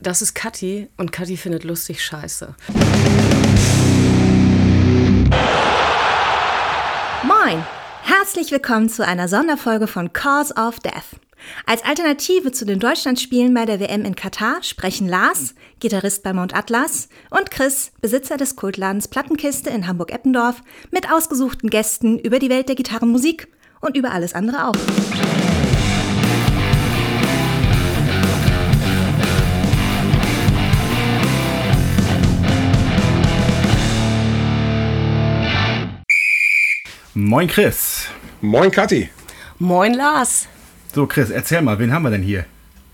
das ist Kathi und Kathi findet lustig scheiße. Moin! Herzlich willkommen zu einer Sonderfolge von Cause of Death. Als Alternative zu den Deutschlandspielen bei der WM in Katar sprechen Lars, Gitarrist bei Mount Atlas, und Chris, Besitzer des Kultladens Plattenkiste in Hamburg-Eppendorf, mit ausgesuchten Gästen über die Welt der Gitarrenmusik und über alles andere auch. Moin Chris. Moin Kathi. Moin Lars. So Chris, erzähl mal, wen haben wir denn hier?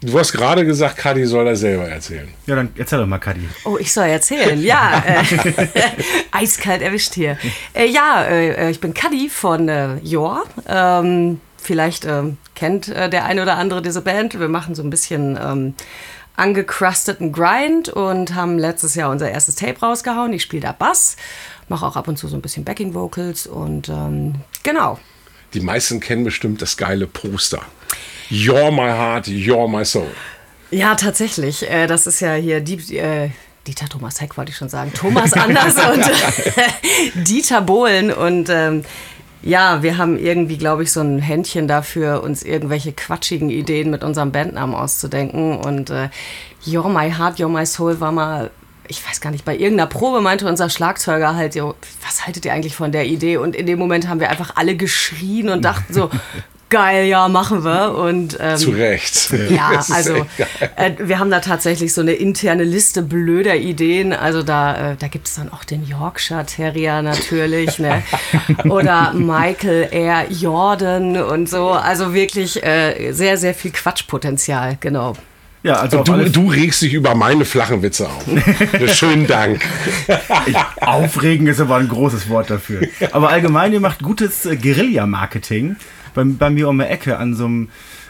Du hast gerade gesagt, Kathi soll das selber erzählen. Ja, dann erzähl doch mal, Kathi. Oh, ich soll erzählen. Ja, äh, eiskalt erwischt hier. Äh, ja, äh, ich bin Kadi von äh, Jor. Ähm, vielleicht ähm, kennt äh, der eine oder andere diese Band. Wir machen so ein bisschen ähm, angecrusteten Grind und haben letztes Jahr unser erstes Tape rausgehauen. Ich spiele da Bass, mache auch ab und zu so ein bisschen Backing Vocals und ähm, genau. Die meisten kennen bestimmt das geile Poster. You're my heart, you're my soul. Ja, tatsächlich. Äh, das ist ja hier die, äh, Dieter Thomas Heck, wollte ich schon sagen. Thomas Anders und Dieter Bohlen. Und ähm, ja, wir haben irgendwie, glaube ich, so ein Händchen dafür, uns irgendwelche quatschigen Ideen mit unserem Bandnamen auszudenken. Und äh, You're My Heart, You're My Soul war mal, ich weiß gar nicht, bei irgendeiner Probe meinte unser Schlagzeuger halt, jo, was haltet ihr eigentlich von der Idee? Und in dem Moment haben wir einfach alle geschrien und dachten so, geil, ja, machen wir. Und, ähm, Zu Recht. Ja, also äh, wir haben da tatsächlich so eine interne Liste blöder Ideen. Also da, äh, da gibt es dann auch den Yorkshire Terrier natürlich, ne? Oder Michael R. Jordan und so. Also wirklich äh, sehr, sehr viel Quatschpotenzial, genau. Ja, also Du, du regst dich über meine flachen Witze auf. Schönen Dank. Aufregen ist aber ein großes Wort dafür. Aber allgemein, ihr macht gutes äh, Guerilla-Marketing. Bei, bei mir um die Ecke an so einem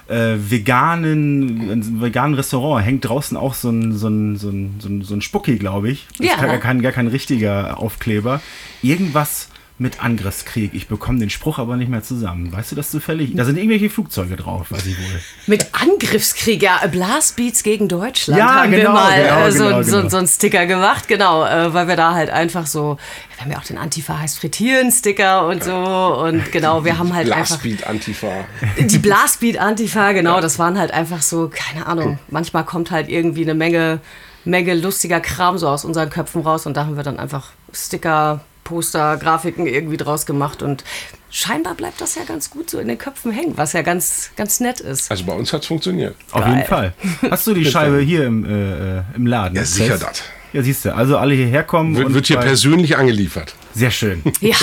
äh, veganen, veganen Restaurant hängt draußen auch so ein, so ein, so ein, so ein, so ein Spucki, glaube ich. Das Ja. ist gar kein, gar kein richtiger Aufkleber. Irgendwas mit Angriffskrieg. Ich bekomme den Spruch aber nicht mehr zusammen. Weißt du das zufällig? Da sind irgendwelche Flugzeuge drauf, weiß ich wohl. Mit Angriffskrieg, ja, Blastbeats gegen Deutschland Ja, haben wir genau, mal genau, äh, so, genau, so, genau. so einen Sticker gemacht, genau, äh, weil wir da halt einfach so, wir haben ja auch den Antifa heißt frittieren Sticker und so und genau, wir haben halt einfach Blastbeat Antifa. die Blastbeat Antifa, genau, das waren halt einfach so, keine Ahnung, manchmal kommt halt irgendwie eine Menge, Menge lustiger Kram so aus unseren Köpfen raus und da haben wir dann einfach Sticker, Poster, Grafiken irgendwie draus gemacht und scheinbar bleibt das ja ganz gut so in den Köpfen hängen, was ja ganz, ganz nett ist. Also bei uns hat es funktioniert. Auf jeden Fall. Hast du die Scheibe hier im, äh, äh, im Laden? Ja, sicher das. Ja, siehst du. Also alle hierher kommen. Wird, und wird hier persönlich angeliefert. Sehr schön. Ja,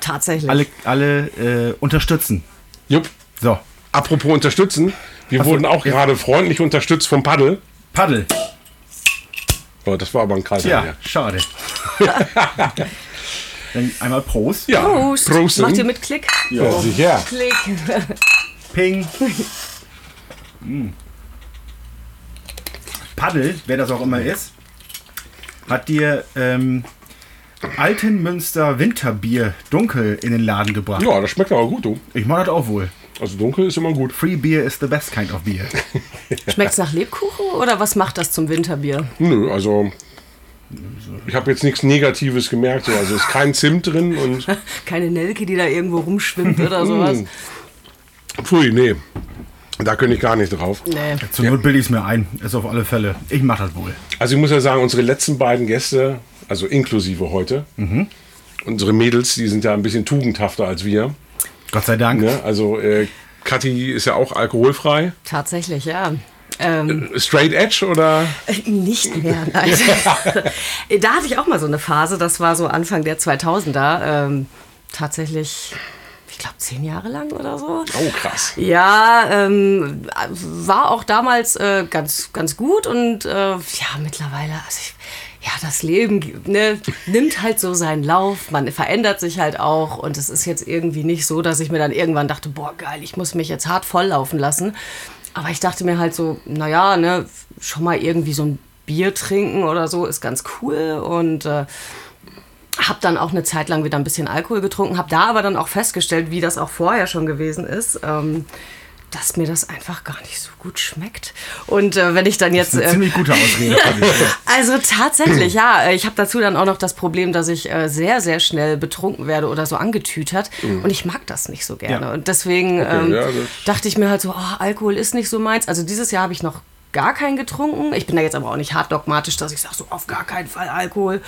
tatsächlich. Alle, alle äh, unterstützen. Jupp. So, Apropos unterstützen. Wir Ach so, wurden auch ja. gerade freundlich unterstützt vom Paddel. Paddel. Oh, das war aber ein kalter. Ja, hier. schade. Dann einmal Prost. Ja, Prost. Prost. Macht ihr mit Klick? Ja, sicher. Klick. Ping. Mm. Paddel, wer das auch immer ist, hat dir ähm, Altenmünster Winterbier dunkel in den Laden gebracht. Ja, das schmeckt aber gut, du. Ich mag das auch wohl. Also dunkel ist immer gut. Free beer is the best kind of beer. Schmeckt's nach Lebkuchen oder was macht das zum Winterbier? Nö, also ich habe jetzt nichts Negatives gemerkt. So. Also ist kein Zimt drin und Keine Nelke, die da irgendwo rumschwimmt oder sowas? pfui, nee. Da könnte ich gar nicht drauf. Nee. Zur Not bilde ich es mir ein. Ist auf alle Fälle. Ich mach das wohl. Also ich muss ja sagen, unsere letzten beiden Gäste, also inklusive heute, unsere Mädels, die sind ja ein bisschen tugendhafter als wir. Gott sei Dank. Ne? Also äh, Kathi ist ja auch alkoholfrei. Tatsächlich, ja. Ähm, Straight Edge oder? nicht mehr, nein. da hatte ich auch mal so eine Phase, das war so Anfang der 2000er. Ähm, tatsächlich, ich glaube, zehn Jahre lang oder so. Oh, krass. Ja, ähm, war auch damals äh, ganz, ganz gut und äh, ja, mittlerweile, also ich, ja, das Leben ne, nimmt halt so seinen Lauf, man verändert sich halt auch und es ist jetzt irgendwie nicht so, dass ich mir dann irgendwann dachte, boah, geil, ich muss mich jetzt hart volllaufen lassen. Aber ich dachte mir halt so, naja, ne, schon mal irgendwie so ein Bier trinken oder so ist ganz cool. Und äh, habe dann auch eine Zeit lang wieder ein bisschen Alkohol getrunken, habe da aber dann auch festgestellt, wie das auch vorher schon gewesen ist, ähm, dass mir das einfach gar nicht so gut schmeckt. Und äh, wenn ich dann jetzt. Das ist eine ziemlich gute Ausrede. Also tatsächlich, ja. Ich habe dazu dann auch noch das Problem, dass ich äh, sehr, sehr schnell betrunken werde oder so angetütert. Und ich mag das nicht so gerne. Ja. Und deswegen ähm, ja, dachte ich mir halt so, oh, Alkohol ist nicht so meins. Also dieses Jahr habe ich noch gar keinen getrunken. Ich bin da jetzt aber auch nicht hart dogmatisch, dass ich sage, so auf gar keinen Fall Alkohol.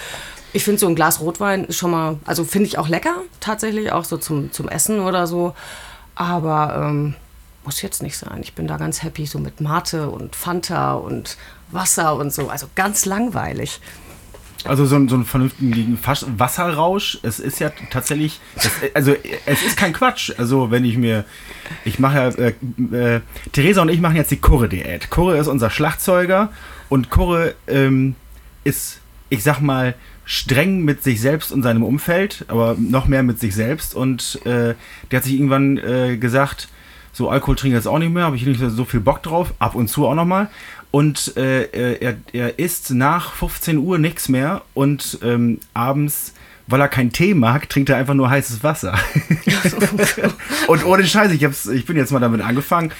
Ich finde so ein Glas Rotwein ist schon mal, also finde ich auch lecker, tatsächlich, auch so zum, zum Essen oder so. Aber ähm, muss jetzt nicht sein. Ich bin da ganz happy, so mit Mate und Fanta und Wasser und so. Also ganz langweilig. Also so, ein- so einen vernünftigen Wasserrausch, es ist ja tatsächlich, es, also es ist kein Quatsch. Also wenn ich mir, ich mache ja, äh, äh, Theresa und ich machen jetzt die Kurre-Diät. Kurre ist unser Schlagzeuger und Kurre ähm, ist, ich sag mal, streng mit sich selbst und seinem Umfeld, aber noch mehr mit sich selbst. Und äh, der hat sich irgendwann äh, gesagt, so Alkohol trinke ich jetzt auch nicht mehr, habe ich nicht so viel Bock drauf, ab und zu auch nochmal. Und äh, er, er isst nach 15 Uhr nichts mehr und ähm, abends, weil er keinen Tee mag, trinkt er einfach nur heißes Wasser. und ohne Scheiß, ich, hab's, ich bin jetzt mal damit angefangen,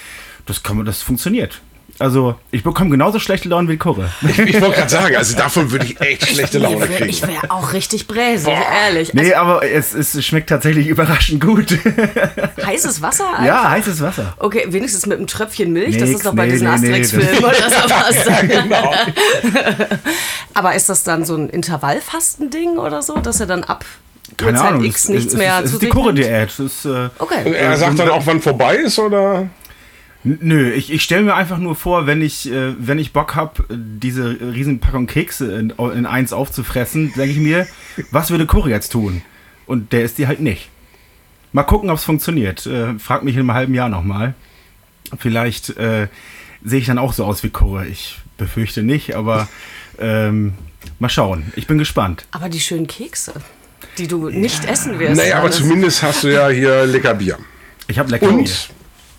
das, kann, man- das funktioniert. Also ich bekomme genauso schlechte Laune wie Kurre. Ich, ich wollte gerade sagen, also davon würde ich echt schlechte Laune Ich wär- kriegen. Ich wäre auch richtig bräsig, ehrlich. Nee, aber es, es schmeckt tatsächlich überraschend gut. Also, heißes Wasser? Einfach? ja, heißes Wasser. Okay, wenigstens mit einem Tröpfchen Milch. das Nix, ist doch bei nee, diesen nee, nee, Asterix-Filmen oder sowas. genau. Aber ist das dann so ein Intervallfastending oder so, dass er dann ab Keine Uhrzeit Ahnung. X es, nichts es, mehr es zu ist die? Kurre-Diät. Ist, äh, Okay. Er sagt dann auch, wann vorbei ist, oder? Nö, ich, ich stelle mir einfach nur vor, wenn ich, äh, wenn ich Bock habe, diese Riesenpackung Kekse in, in eins aufzufressen, denke ich mir, was würde Curry jetzt tun? Und der ist die halt nicht. Mal gucken, ob es funktioniert. Äh, frag mich in einem halben Jahr nochmal. Vielleicht äh, sehe ich dann auch so aus wie Curry. Ich befürchte nicht, aber ähm, mal schauen. Ich bin gespannt. Aber die schönen Kekse, die du nicht essen wirst. Naja, aber alles. zumindest hast du ja hier lecker Bier. Ich habe lecker Bier.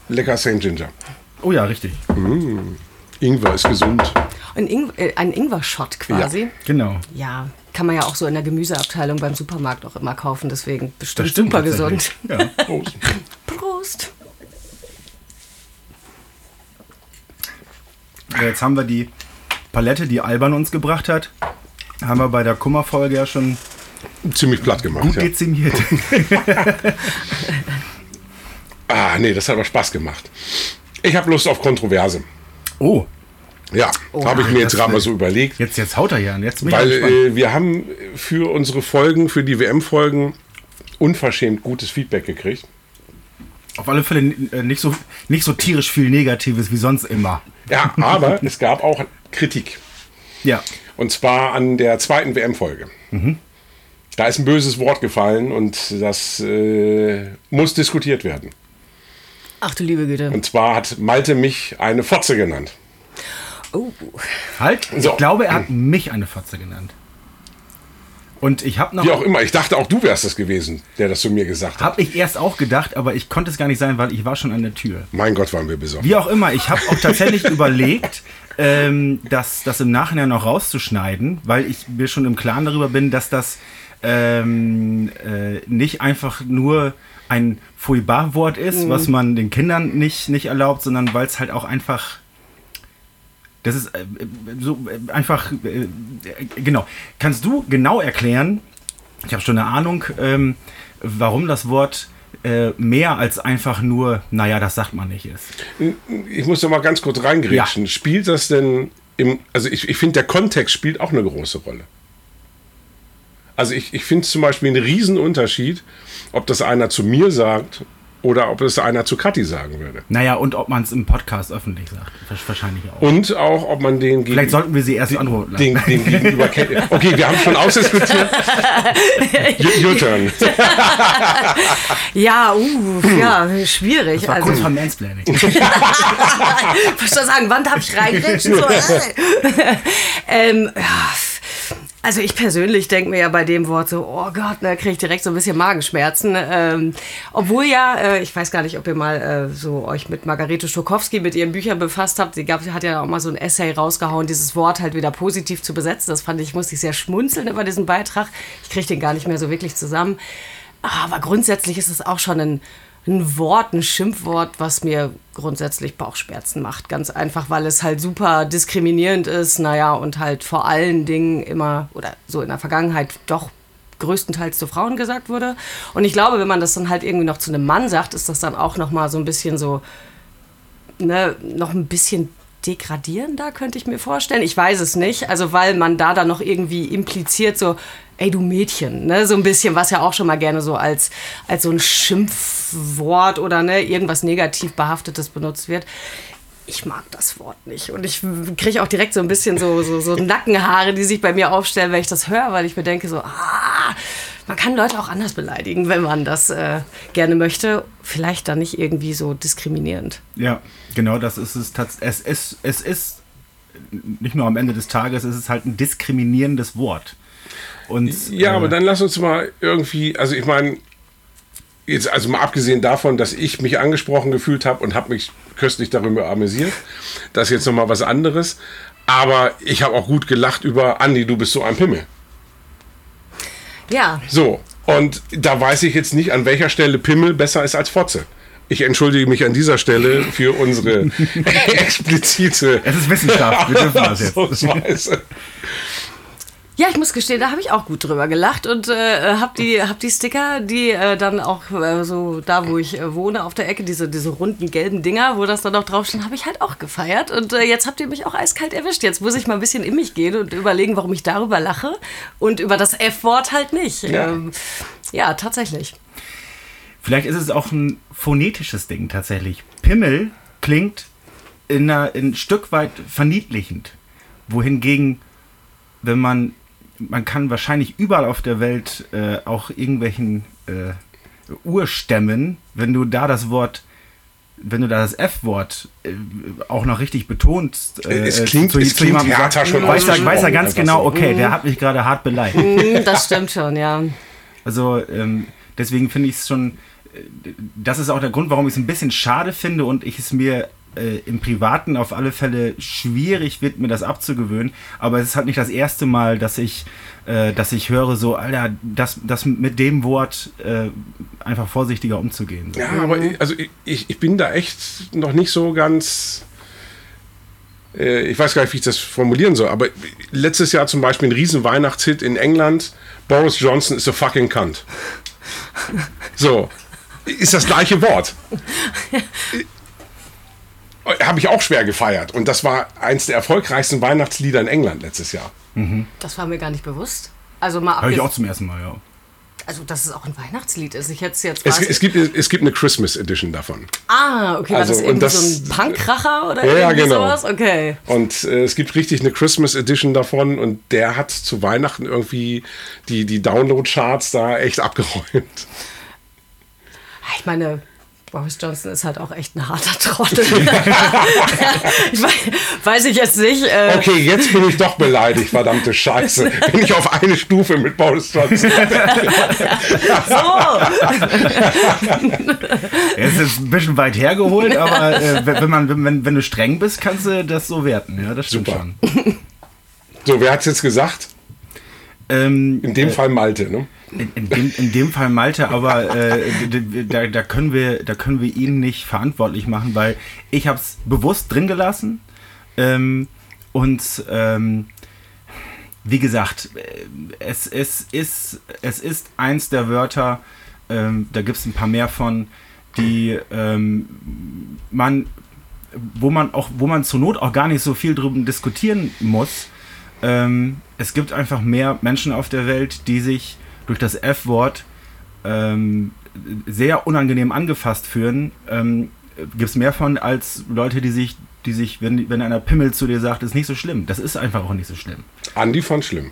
Lecker St. Ginger. Oh ja, richtig. Ingwer ist gesund. Ein, Ing äh, ein Ingwer-Shot quasi. Genau. Ja. kann man ja auch so in der Gemüseabteilung beim Supermarkt auch immer kaufen. Deswegen bestimmt Das stimmt super gesund. Ja. Prost. Prost. Jetzt haben wir die Palette, die Alban uns gebracht hat, haben wir bei der Kummerfolge ja schon Ziemlich platt gemacht. gut Ja. Ah, nee, das hat aber Spaß gemacht. Ich habe Lust auf Kontroverse. Oh, Ja, habe ich mir jetzt gerade mal so überlegt. jetzt, jetzt haut er ja an. Jetzt bin ich Weil äh, wir haben für unsere Folgen, für die WM-Folgen, unverschämt gutes Feedback gekriegt. Auf alle Fälle äh, nicht so, nicht so tierisch viel Negatives wie sonst immer. Ja, aber es gab auch Kritik. Ja. Und zwar an der zweiten WM-Folge. Da ist ein böses Wort gefallen und das äh, muss diskutiert werden. Ach du liebe Güte. Und zwar hat Malte mich eine Fotze genannt. Oh. Halt, So. ich glaube, er hat mich eine Fotze genannt. Und ich habe noch. Wie auch immer, ich dachte auch du wärst es gewesen, der das zu mir gesagt hat. Habe ich erst auch gedacht, aber ich konnte es gar nicht sein, weil ich war schon an der Tür. Mein Gott, waren wir besoffen. Wie auch immer, ich habe auch tatsächlich überlegt, ähm, das, das im Nachhinein noch rauszuschneiden, weil ich mir schon im Klaren darüber bin, dass das ähm, äh, nicht einfach nur ein Fouibar-Wort ist, was man den Kindern nicht, nicht erlaubt, sondern weil es halt auch einfach. Das ist äh, so äh, einfach. Äh, äh, genau. Kannst du genau erklären, ich habe schon eine Ahnung, ähm, warum das Wort äh, mehr als einfach nur, naja, das sagt man nicht ist. Ich muss da mal ganz kurz reingrätschen. Spielt das denn im. Also, ich, ich finde, der Kontext spielt auch eine große Rolle. Also, ich, ich finde zum Beispiel einen Riesenunterschied, ob das einer zu mir sagt oder ob es einer zu Kathi sagen würde. Naja, und ob man es im Podcast öffentlich sagt. Wahrscheinlich auch. Und auch, ob man den gegen, Vielleicht sollten wir sie erst antworten lassen. den, den gegenüber kennt. Okay, wir haben schon ausdiskutiert. Your, your turn. Ja, uh, ja, schwierig. Das war also, kurz vor Mansplaining. ich sagen, wann darf ich reingrätschen? So, äh. ähm, ja, also ich persönlich denke mir ja bei dem Wort so, oh Gott, da kriege ich direkt so ein bisschen Magenschmerzen. Ähm, obwohl ja, äh, ich weiß gar nicht, ob ihr mal äh, so euch mit Margarete Schokowski mit ihren Büchern befasst habt. Sie gab, hat ja auch mal so ein Essay rausgehauen, dieses Wort halt wieder positiv zu besetzen. Das fand ich, musste ich sehr schmunzeln über diesen Beitrag. Ich kriege den gar nicht mehr so wirklich zusammen. Aber grundsätzlich ist es auch schon ein, ein Wort, ein Schimpfwort, was mir grundsätzlich Bauchschmerzen macht. Ganz einfach, weil es halt super diskriminierend ist, naja, und halt vor allen Dingen immer oder so in der Vergangenheit doch größtenteils zu Frauen gesagt wurde. Und ich glaube, wenn man das dann halt irgendwie noch zu einem Mann sagt, ist das dann auch noch mal so ein bisschen so, ne, noch ein bisschen degradierender, könnte ich mir vorstellen. Ich weiß es nicht. Also, weil man da dann noch irgendwie impliziert, so, ey, du Mädchen, ne? So ein bisschen, was ja auch schon mal gerne so als, als so ein Schimpfwort oder ne, irgendwas negativ behaftetes benutzt wird. Ich mag das Wort nicht. Und ich kriege auch direkt so ein bisschen so, so, so Nackenhaare, die sich bei mir aufstellen, wenn ich das höre, weil ich mir denke, so, ah, man kann Leute auch anders beleidigen, wenn man das äh, gerne möchte. Vielleicht dann nicht irgendwie so diskriminierend. Ja, genau das ist es. Es ist, es ist nicht nur am Ende des Tages, es ist halt ein diskriminierendes Wort. Und, ja, äh, aber dann lass uns mal irgendwie, also ich meine, jetzt also mal abgesehen davon, dass ich mich angesprochen gefühlt habe und habe mich köstlich darüber amüsiert, das ist jetzt noch mal was anderes. Aber ich habe auch gut gelacht über Andi, du bist so ein Pimmel. Ja. So, und da weiß ich jetzt nicht, an welcher Stelle Pimmel besser ist als Fotze. Ich entschuldige mich an dieser Stelle für unsere explizite. Es ist Wissenschaft, wir dürfen das jetzt. Ja, ich muss gestehen, da habe ich auch gut drüber gelacht und äh, habe die, hab die Sticker, die äh, dann auch äh, so da, wo ich äh, wohne, auf der Ecke, diese, diese runden gelben Dinger, wo das dann auch draufsteht, habe ich halt auch gefeiert. Und äh, jetzt habt ihr mich auch eiskalt erwischt. Jetzt muss ich mal ein bisschen in mich gehen und überlegen, warum ich darüber lache und über das F-Wort halt nicht. Ja. Ähm, ja, tatsächlich. Vielleicht ist es auch ein phonetisches Ding tatsächlich. Pimmel klingt in, einer, in ein Stück weit verniedlichend. Wohingegen, wenn man man kann wahrscheinlich überall auf der Welt äh, auch irgendwelchen äh, Urstämmen, wenn du da das Wort wenn du da das F-Wort äh, auch noch richtig betonst, äh, es klingt, zu, es zu klingt härter schon weiß, er, weiß er ganz genau, okay, der hat mich gerade hart beleidigt. Mm, das stimmt schon, ja. Also ähm, deswegen finde ich es schon, äh, das ist auch der Grund, warum ich es ein bisschen schade finde und ich es mir äh, im Privaten auf alle Fälle schwierig wird, mir das abzugewöhnen. Aber es ist halt nicht das erste Mal, dass ich, äh, dass ich höre, so, Alter, das, das mit dem Wort äh, einfach vorsichtiger umzugehen. So. Ja, aber ich, also ich, ich bin da echt noch nicht so ganz äh, ich weiß gar nicht, wie ich das formulieren soll, aber letztes Jahr zum Beispiel ein riesen Weihnachtshit in England, Boris Johnson ist a fucking cunt. So, ist das gleiche Wort. habe ich auch schwer gefeiert. Und das war eins der erfolgreichsten Weihnachtslieder in England letztes Jahr. Mhm. Das war mir gar nicht bewusst. Also mal Habe ich auch zum ersten Mal, ja. Also, dass es auch ein Weihnachtslied ist. Ich hätte jetzt es, es, gibt, es gibt eine Christmas Edition davon. Ah, okay. War also, das irgendwie das, so ein Punkracher oder ja, irgendwie genau. sowas? Okay. Und äh, es gibt richtig eine Christmas Edition davon und der hat zu Weihnachten irgendwie die, die Download-Charts da echt abgeräumt. Ich meine, Boris Johnson ist halt auch echt ein harter Trottel. ich weiß, weiß, ich jetzt nicht. Äh okay, jetzt bin ich doch beleidigt, verdammte Scheiße. Bin ich auf eine Stufe mit Boris Johnson. so. Es ist ein bisschen weit hergeholt, aber äh, wenn, man, wenn, wenn du streng bist, kannst du das so werten. Ja, das stimmt Super. schon. So, wer hat es jetzt gesagt? Ähm, in dem äh, Fall Malte, ne? In, in, dem, in dem Fall Malte, aber äh, da, da, können wir, da können wir ihn nicht verantwortlich machen, weil ich habe es bewusst drin gelassen ähm, und ähm, wie gesagt, äh, es, es, ist, es ist eins der Wörter, ähm, da gibt es ein paar mehr von, die ähm, man, wo man auch, wo man zur Not auch gar nicht so viel drüber diskutieren muss. Ähm, es gibt einfach mehr Menschen auf der Welt, die sich durch das F-Wort ähm, sehr unangenehm angefasst fühlen, ähm, gibt es mehr von als Leute, die sich, die sich, wenn, wenn einer Pimmel zu dir sagt, ist nicht so schlimm. Das ist einfach auch nicht so schlimm. Andi fand schlimm.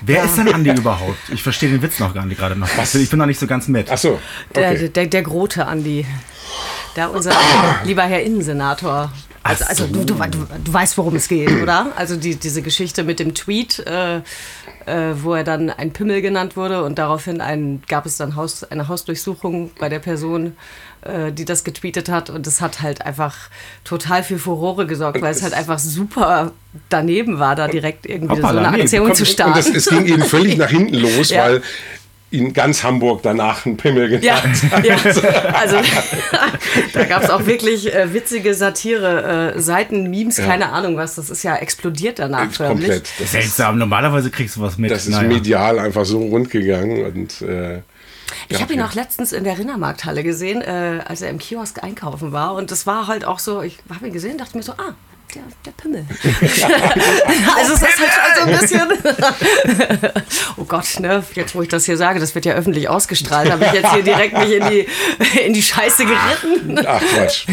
Wer ja. ist denn Andi überhaupt? Ich verstehe den Witz noch gar nicht gerade noch. Was? Ich bin noch nicht so ganz mit. Ach so. Okay. Der, der, der Grote Andi. Da unser lieber Herr Innensenator. Also, also du, du, du, du, weißt, worum es geht, oder? Also die, diese Geschichte mit dem Tweet, äh, äh, wo er dann ein Pimmel genannt wurde und daraufhin ein, gab es dann Haus, eine Hausdurchsuchung bei der Person, äh, die das getweetet hat und es hat halt einfach total für Furore gesorgt, weil es halt einfach super daneben war, da direkt irgendwie Hoppala, so eine Aktion nee, zu starten. Und das, es ging eben völlig nach hinten los, ja. weil in ganz Hamburg danach einen Pimmel genannt ja, ja, also da gab es auch wirklich äh, witzige Satire, äh, Seiten, Memes, ja. keine Ahnung was. Das ist ja explodiert danach förmlich. Komplett. Das Seltsam, normalerweise kriegst du was mit. Das ist naja. medial einfach so rund gegangen und äh, ich habe ihn auch letztens in der Rindermarkthalle gesehen, äh, als er im Kiosk einkaufen war. Und das war halt auch so, ich habe ihn gesehen, dachte mir so, ah, der, der Pimmel. also es ist halt schon so ein bisschen. oh Gott, ne? Jetzt, wo ich das hier sage, das wird ja öffentlich ausgestrahlt, habe ich jetzt hier direkt mich in die, in die Scheiße geritten. Ach Quatsch.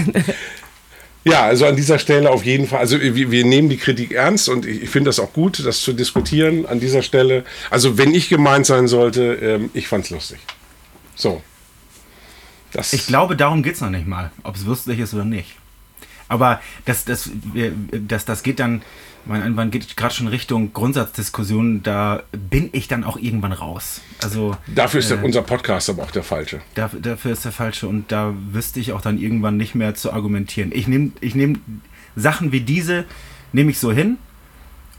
Ja, also an dieser Stelle auf jeden Fall. Also wir, wir nehmen die Kritik ernst und ich, ich finde das auch gut, das zu diskutieren an dieser Stelle. Also wenn ich gemeint sein sollte, ähm, ich fand's lustig. So. Das ich glaube, darum geht es noch nicht mal, ob es lustig ist oder nicht. Aber das, das, das, das geht dann, man, man geht gerade schon Richtung Grundsatzdiskussion, da bin ich dann auch irgendwann raus. Also, dafür ist äh, unser Podcast aber auch der falsche. Dafür, dafür ist der falsche und da wüsste ich auch dann irgendwann nicht mehr zu argumentieren. Ich nehme ich nehm Sachen wie diese, nehme ich so hin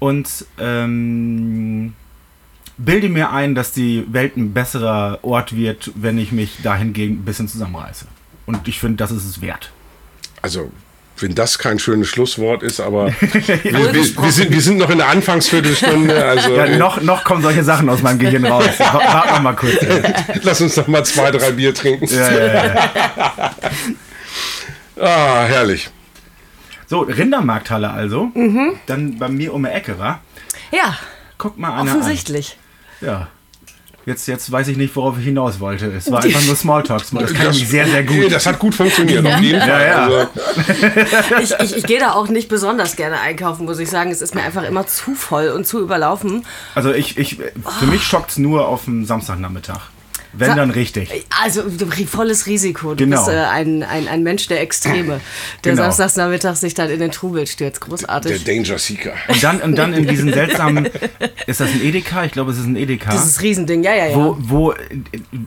und ähm, bilde mir ein, dass die Welt ein besserer Ort wird, wenn ich mich dahingegen ein bisschen zusammenreiße. Und ich finde, das ist es wert. Also wenn das kein schönes Schlusswort ist, aber wir, wir, wir, sind, wir sind noch in der Anfangsviertelstunde. Also ja, noch, noch kommen solche Sachen aus meinem Gehirn raus. Warten wir mal kurz. Lass uns noch mal zwei, drei Bier trinken. Ja, ja, ja. ah, herrlich. So, Rindermarkthalle also. Mhm. Dann bei mir um die Ecke, war. Ja. Guck mal einer Offensichtlich. An. Ja. Jetzt, jetzt weiß ich nicht, worauf ich hinaus wollte. Es war einfach nur Smalltalk. Das kann ich sehr, sehr gut. Das hat gut funktioniert, ja. auf jeden Fall. Ja, ja. Also. Ich, ich, ich gehe da auch nicht besonders gerne einkaufen, muss ich sagen. Es ist mir einfach immer zu voll und zu überlaufen. Also ich, ich, für oh. mich schockt es nur auf dem Samstagnachmittag. Wenn dann richtig. Also volles Risiko. Du genau. bist äh, ein, ein, ein Mensch der Extreme, der genau. samstags sich dann in den Trubel stürzt. Großartig. Der Danger Seeker. Und dann, und dann in diesen seltsamen, ist das ein Edeka? Ich glaube, es ist ein Edeka. Das ist Riesending, ja, ja, ja. Wo, wo,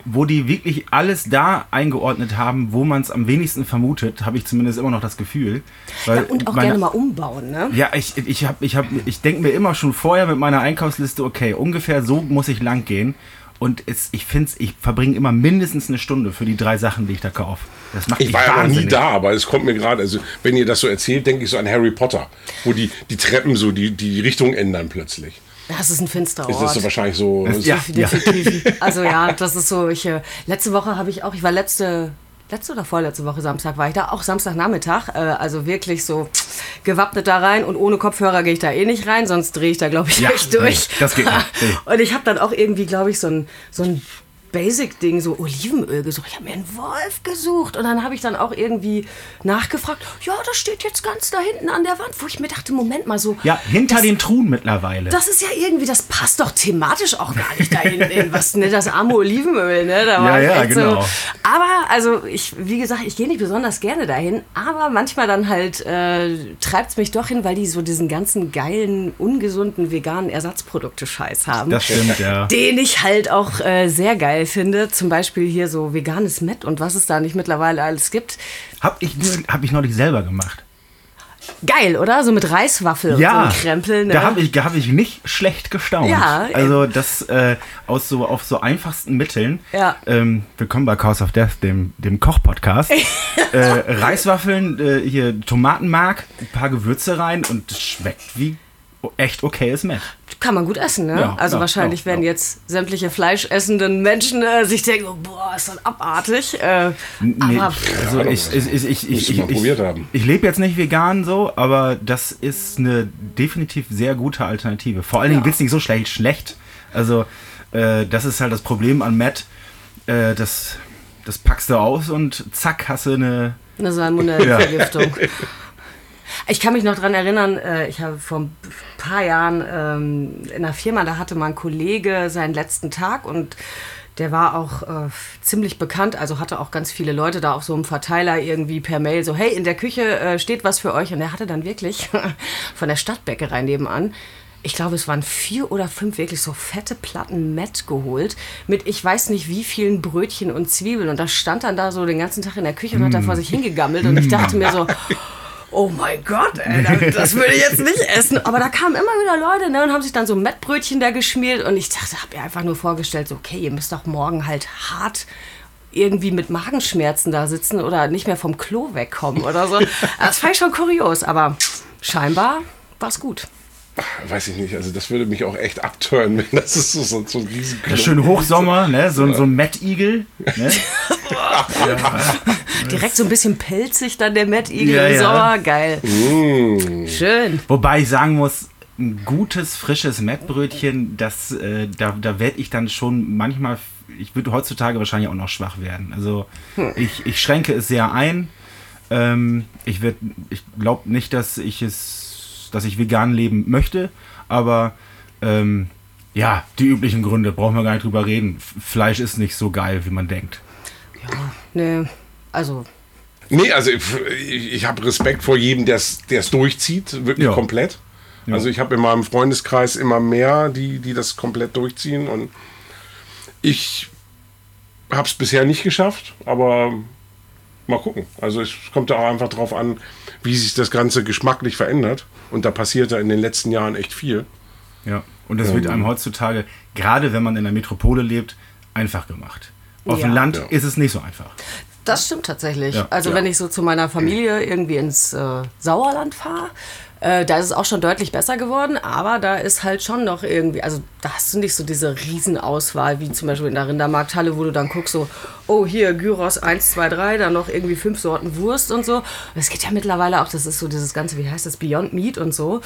wo die wirklich alles da eingeordnet haben, wo man es am wenigsten vermutet, habe ich zumindest immer noch das Gefühl. Weil ja, und auch meine, gerne mal umbauen, ne? Ja, ich, ich, ich, ich denke mir immer schon vorher mit meiner Einkaufsliste, okay, ungefähr so muss ich lang gehen. Und es, ich finde ich verbringe immer mindestens eine Stunde für die drei Sachen, die ich da kaufe. Das macht ich war ja noch nie da, aber es kommt mir gerade, also wenn ihr das so erzählt, denke ich so an Harry Potter, wo die, die Treppen so die, die Richtung ändern plötzlich. Das ist ein finsterer Ort. Ist das so wahrscheinlich so? Ja, ja. Also ja, das ist so, ich, äh, letzte Woche habe ich auch, ich war letzte, letzte oder vorletzte Woche Samstag war ich da, auch Samstagnachmittag, äh, also wirklich so gewappnet da rein und ohne Kopfhörer gehe ich da eh nicht rein, sonst drehe ich da, glaube ich, ja, echt durch. Nee, das geht nicht. Und ich habe dann auch irgendwie, glaube ich, so ein, so ein Basic-Ding, so Olivenöl gesucht. Ich habe mir einen Wolf gesucht und dann habe ich dann auch irgendwie nachgefragt, ja, das steht jetzt ganz da hinten an der Wand, wo ich mir dachte, Moment mal so. Ja, hinter das, den Truhen mittlerweile. Das ist ja irgendwie, das passt doch thematisch auch gar nicht da hinten was, ne, das arme Olivenöl, ne, da war ja, ja, genau. So. Aber, also, ich, wie gesagt, ich gehe nicht besonders gerne dahin, aber manchmal dann halt äh, treibt es mich doch hin, weil die so diesen ganzen geilen, ungesunden, veganen Ersatzprodukte-Scheiß haben. Das stimmt, ja. Den ich halt auch äh, sehr geil geil finde. Zum Beispiel hier so veganes Met und was es da nicht mittlerweile alles gibt. Hab ich, hab ich neulich selber gemacht. Geil, oder? So mit Reiswaffel ja, und so Krempel. Ne? Da habe ich, hab ich nicht schlecht gestaunt. Ja, also das äh, aus so auf so einfachsten Mitteln. Ja. Ähm, willkommen bei Cause of Death, dem, dem Koch-Podcast. äh, Reiswaffeln, äh, hier Tomatenmark, ein paar Gewürze rein und es schmeckt wie echt okayes Met. Kann man gut essen, ne? Ja, also ja, wahrscheinlich ja, werden jetzt sämtliche fleischessenden Menschen äh, sich denken, oh, boah, ist das abartig. Äh, nee, aber also ich, ich, ich, ich, ich, ich, ich lebe jetzt nicht vegan so, aber das ist eine definitiv sehr gute Alternative. Vor allen Dingen wird es nicht so schlecht. schlecht. Also äh, das ist halt das Problem an Matt. Äh, das, das packst du aus und zack, hast du eine... Eine Salmonellenvergiftung. Ich kann mich noch daran erinnern, äh, ich habe vor ein paar Jahren ähm, in einer Firma, da hatte mein Kollege seinen letzten Tag und der war auch äh, ziemlich bekannt, also hatte auch ganz viele Leute da auf so einem Verteiler irgendwie per Mail so, hey, in der Küche äh, steht was für euch. Und er hatte dann wirklich von der Stadtbäckerei nebenan ich glaube, es waren vier oder fünf wirklich so fette Platten Met geholt mit ich weiß nicht wie vielen Brötchen und Zwiebeln. Und da stand dann da so den ganzen Tag in der Küche und hat da vor sich hingegammelt. Und ich dachte mir so, oh mein Gott, ey, das würde ich jetzt nicht essen. Aber da kamen immer wieder Leute ne, und haben sich dann so Mettbrötchen da geschmiert. Und ich dachte, habe mir einfach nur vorgestellt, so, okay, ihr müsst doch morgen halt hart irgendwie mit Magenschmerzen da sitzen oder nicht mehr vom Klo wegkommen oder so. Das fand ich schon kurios, aber scheinbar war es gut. Weiß ich nicht, also das würde mich auch echt abtören, wenn das ist so, so, so ein riesen Ja, schön Hochsommer, ne? so, so ein Mettigel. Ne? Direkt so ein bisschen pelzig dann der Mettigel Ja, im ja. Sommer. Geil. Schön. Wobei ich sagen muss, ein gutes, frisches Mettbrötchen, das, äh, da, da werde ich dann schon manchmal, ich würde heutzutage wahrscheinlich auch noch schwach werden. Also ich, ich schränke es sehr ein. Ähm, ich werd- ich glaube nicht, dass ich es, dass ich vegan leben möchte, aber ähm, ja, die üblichen Gründe, brauchen wir gar nicht drüber reden. Fleisch ist nicht so geil, wie man denkt. Nee, also Nee, also ich, ich habe Respekt vor jedem, der es durchzieht, wirklich Ja. komplett. Also ich habe in meinem Freundeskreis immer mehr, die, die das komplett durchziehen und ich habe es bisher nicht geschafft, aber mal gucken. Also es kommt da auch einfach drauf an, wie sich das Ganze geschmacklich verändert und da passiert da in den letzten Jahren echt viel. Ja. Und das wird einem heutzutage, gerade wenn man in der Metropole lebt, einfach gemacht. Auf Ja. dem Land Ja. ist es nicht so einfach. Das stimmt tatsächlich. Ja. also Ja. wenn ich so zu meiner Familie irgendwie ins äh, Sauerland fahre, äh, da ist es auch schon deutlich besser geworden, aber da ist halt schon noch irgendwie, also da hast du nicht so diese Riesenauswahl, wie zum Beispiel in der Rindermarkthalle, wo du dann guckst so, oh hier Gyros 1, 2, 3, dann noch irgendwie fünf Sorten Wurst und so. Es geht ja mittlerweile auch, das ist so dieses ganze, wie heißt das, Beyond Meat und so.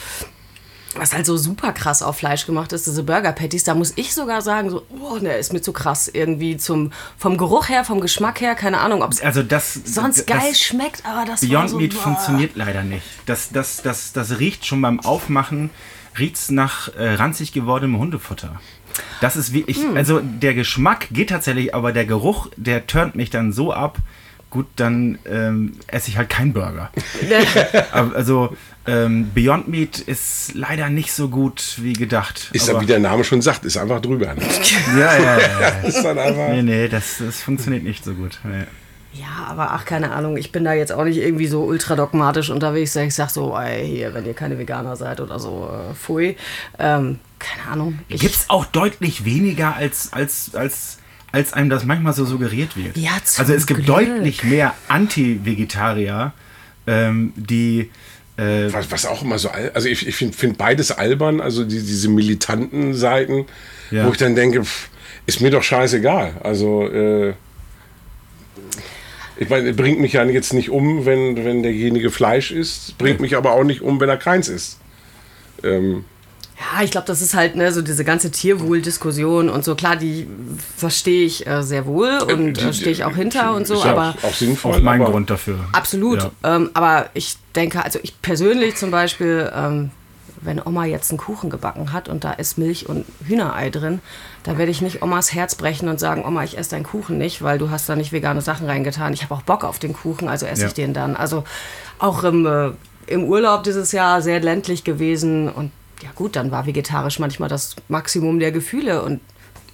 Was halt so super krass auf Fleisch gemacht ist, diese Burger Patties, da muss ich sogar sagen, so, oh, ne, ist mir zu krass. Irgendwie zum, vom Geruch her, vom Geschmack her, keine Ahnung, ob es Also das sonst das geil schmeckt, aber das Beyond so, Meat boah. funktioniert leider nicht. Das, das, das, das riecht schon beim Aufmachen, riecht's nach äh, ranzig gewordenem Hundefutter. Das ist wie ich, Hm. also der Geschmack geht tatsächlich, aber der Geruch, der turnt mich dann so ab. Gut, dann ähm, esse ich halt keinen Burger. Also ähm, Beyond Meat ist leider nicht so gut wie gedacht. Ist aber, ja, wie der Name schon sagt, ist einfach drüber. Ne? ja, ja, ja. ist dann einfach. Nee, nee, das, das funktioniert nicht so gut. Nee. Ja, aber ach, keine Ahnung, ich bin da jetzt auch nicht irgendwie so ultra dogmatisch unterwegs. Ich sag so, ey, hier, wenn ihr keine Veganer seid oder so, äh, pfui. Ähm, keine Ahnung. Gibt es auch deutlich weniger, als, als, als, als einem das manchmal so suggeriert wird. Ja, zum also es gibt Glück. deutlich mehr Anti-Vegetarier, ähm, die äh, Was, was auch immer so, al- also ich, ich finde find beides albern, also die, diese militanten Seiten, Ja. wo ich dann denke, pff, ist mir doch scheißegal. Also, äh, ich meine, bringt mich ja jetzt nicht um, wenn, wenn derjenige Fleisch isst, bringt mich aber auch nicht um, wenn er keins isst. Ähm, ja, ich glaube, das ist halt ne, so diese ganze Tierwohl-Diskussion und so. Klar, die verstehe ich äh, sehr wohl und die- äh, stehe ich auch hinter und so, ist ja aber. auch, auch sinnvoll. auch mein aber Grund dafür. Absolut. Ja. Ähm, aber ich denke, also ich persönlich zum Beispiel, ähm, wenn Oma jetzt einen Kuchen gebacken hat und da ist Milch und Hühnerei drin, dann werde ich nicht Omas Herz brechen und sagen, Oma, ich esse deinen Kuchen nicht, weil du hast da nicht vegane Sachen reingetan. Ich habe auch Bock auf den Kuchen, also esse Ja. ich den dann. Also auch im, äh, im Urlaub dieses Jahr sehr ländlich gewesen und ja gut, dann war vegetarisch manchmal das Maximum der Gefühle und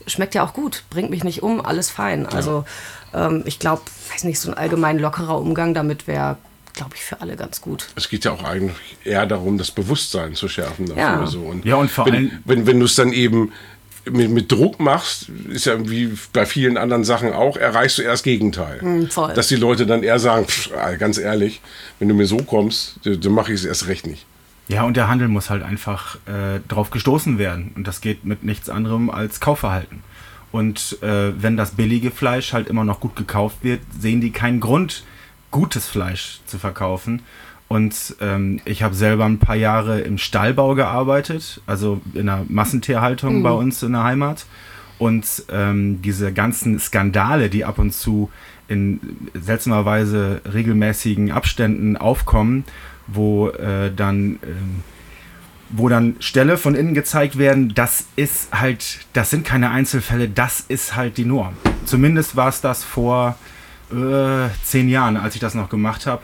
schmeckt ja auch gut, bringt mich nicht um, alles fein. Also ähm, ich glaube, weiß nicht, so ein allgemein lockerer Umgang damit wäre, glaube ich, für alle ganz gut. Es geht ja auch eigentlich eher darum, das Bewusstsein zu schärfen dafür. Ja. So. Und Ja, und vor wenn, allem- wenn, wenn du es dann eben mit, mit Druck machst, ist ja wie bei vielen anderen Sachen auch, erreichst du erst das Gegenteil. Hm, voll. Dass die Leute dann eher sagen, pff, ganz ehrlich, wenn du mir so kommst, dann mache ich es erst recht nicht. Ja, und der Handel muss halt einfach äh, drauf gestoßen werden. Und das geht mit nichts anderem als Kaufverhalten. Und äh, wenn das billige Fleisch halt immer noch gut gekauft wird, sehen die keinen Grund, gutes Fleisch zu verkaufen. Und ähm, ich habe selber ein paar Jahre im Stallbau gearbeitet, also in der Massentierhaltung bei uns in der Heimat. Und ähm, diese ganzen Skandale, die ab und zu in seltsamerweise regelmäßigen Abständen aufkommen, wo äh, dann ähm, wo dann Ställe von innen gezeigt werden, das ist halt, das sind keine Einzelfälle, das ist halt die Norm. Zumindest war es das vor äh, zehn Jahren, als ich das noch gemacht habe.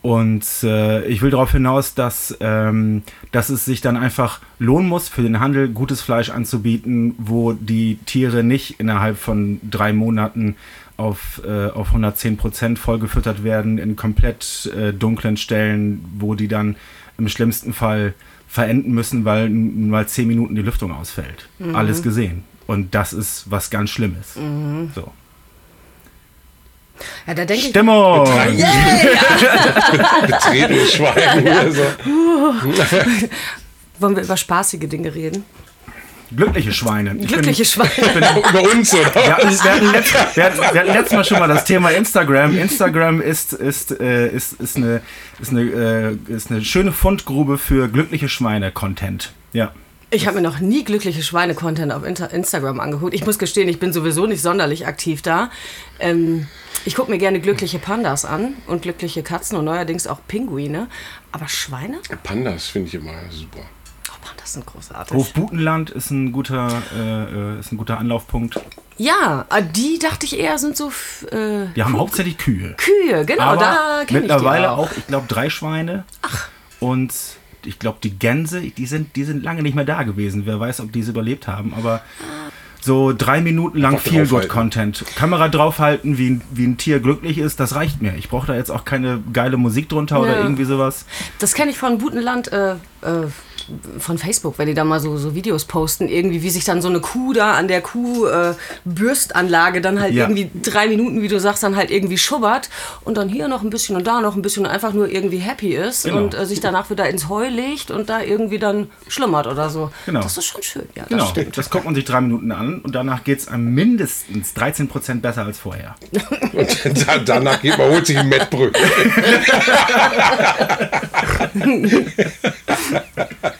Und äh, ich will darauf hinaus, dass, ähm, dass es sich dann einfach lohnen muss, für den Handel gutes Fleisch anzubieten, wo die Tiere nicht innerhalb von drei Monaten auf, äh, auf 110 Prozent vollgefüttert werden in komplett äh, dunklen Stellen, wo die dann im schlimmsten Fall verenden müssen, weil mal 10 Minuten die Lüftung ausfällt. Mhm. Alles gesehen. Und das ist was ganz Schlimmes. Mhm. So. Ja, da denke Stimmung! Ich, yeah, Betretene Schweigen. Also. Wollen wir über spaßige Dinge reden? Glückliche Schweine. Ich Glückliche bin, Schweine. Bin, über uns, oder? Wir hatten, wir, hatten letzt, wir, hatten, wir hatten letztes Mal schon mal das Thema Instagram. Instagram ist, ist, äh, ist, ist, eine, ist, eine, äh, ist eine schöne Fundgrube für glückliche Schweine-Content. Ja. Ich habe mir noch nie glückliche Schweine-Content auf Inter Instagram angeguckt. Ich muss gestehen, ich bin sowieso nicht sonderlich aktiv da. Ähm, ich gucke mir gerne glückliche Pandas an und glückliche Katzen und neuerdings auch Pinguine. Aber Schweine? Pandas finde ich immer super. Das sind großartig. Hof Butenland ist ein guter, äh, äh ist ein guter Anlaufpunkt. Ja, ah, die dachte ich eher sind so. Äh, die haben hauptsächlich Kühe. Kühe, genau, Aber da kenne ich Mittlerweile auch, auch ich glaube, drei Schweine. Ach. Und ich glaube, die Gänse, die sind, die sind lange nicht mehr da gewesen. Wer weiß, ob die es überlebt haben. Aber so drei Minuten lang viel Good Content. Kamera draufhalten, wie ein, wie ein Tier glücklich ist, das reicht mir. Ich brauche da jetzt auch keine geile Musik drunter ja. oder irgendwie sowas. Das kenne ich von Butenland. Äh, äh, von Facebook, wenn die da mal so, so Videos posten, irgendwie, wie sich dann so eine Kuh da an der Kuh-Bürstanlage äh, dann halt ja. irgendwie drei Minuten, wie du sagst, dann halt irgendwie schubbert und dann hier noch ein bisschen und da noch ein bisschen und einfach nur irgendwie happy ist genau. und äh, sich danach wieder ins Heu legt und da irgendwie dann schlummert oder so. Genau. Das ist schon schön, ja. Das genau. Stimmt. Das guckt man sich drei Minuten an und danach geht es mindestens 13 Prozent besser als vorher. und danach geht man, holt sich ein Mettbröt.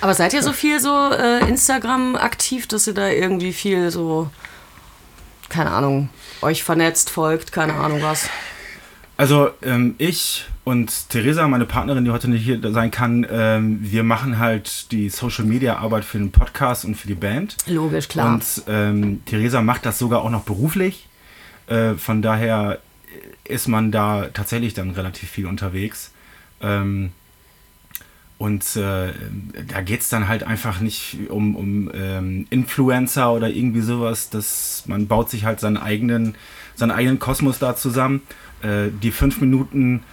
Aber seid ihr so viel so äh, Instagram aktiv, dass ihr da irgendwie viel so, keine Ahnung, euch vernetzt, folgt, keine Ahnung was? Also ähm, ich und Theresa, meine Partnerin, die heute nicht hier sein kann, ähm, wir machen halt die Social Media Arbeit für den Podcast und für die Band. Logisch, klar. Und ähm, Theresa macht das sogar auch noch beruflich. Äh, von daher ist man da tatsächlich dann relativ viel unterwegs. Ähm, und äh, da geht es dann halt einfach nicht um, um ähm, Influencer oder irgendwie sowas. Das, man baut sich halt seinen eigenen, seinen eigenen Kosmos da zusammen. Äh, die fünf Minuten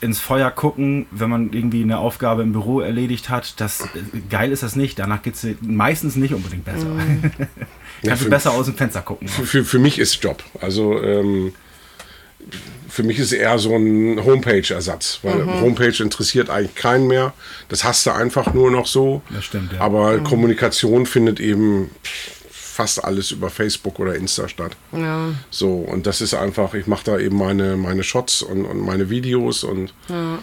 ins Feuer gucken, wenn man irgendwie eine Aufgabe im Büro erledigt hat, das äh, geil ist das nicht. Danach geht es meistens nicht unbedingt besser. Mm. Kannst ja, du besser aus dem Fenster gucken. Für, für, für mich ist Job. Also ähm, für mich ist es eher so ein Homepage-Ersatz, weil mhm. Homepage interessiert eigentlich keinen mehr. Das hast du einfach nur noch so. Das stimmt, ja. Aber mhm. Kommunikation findet eben fast alles über Facebook oder Insta statt. Ja. So, und das ist einfach, ich mache da eben meine, meine Shots und, und meine Videos und ja.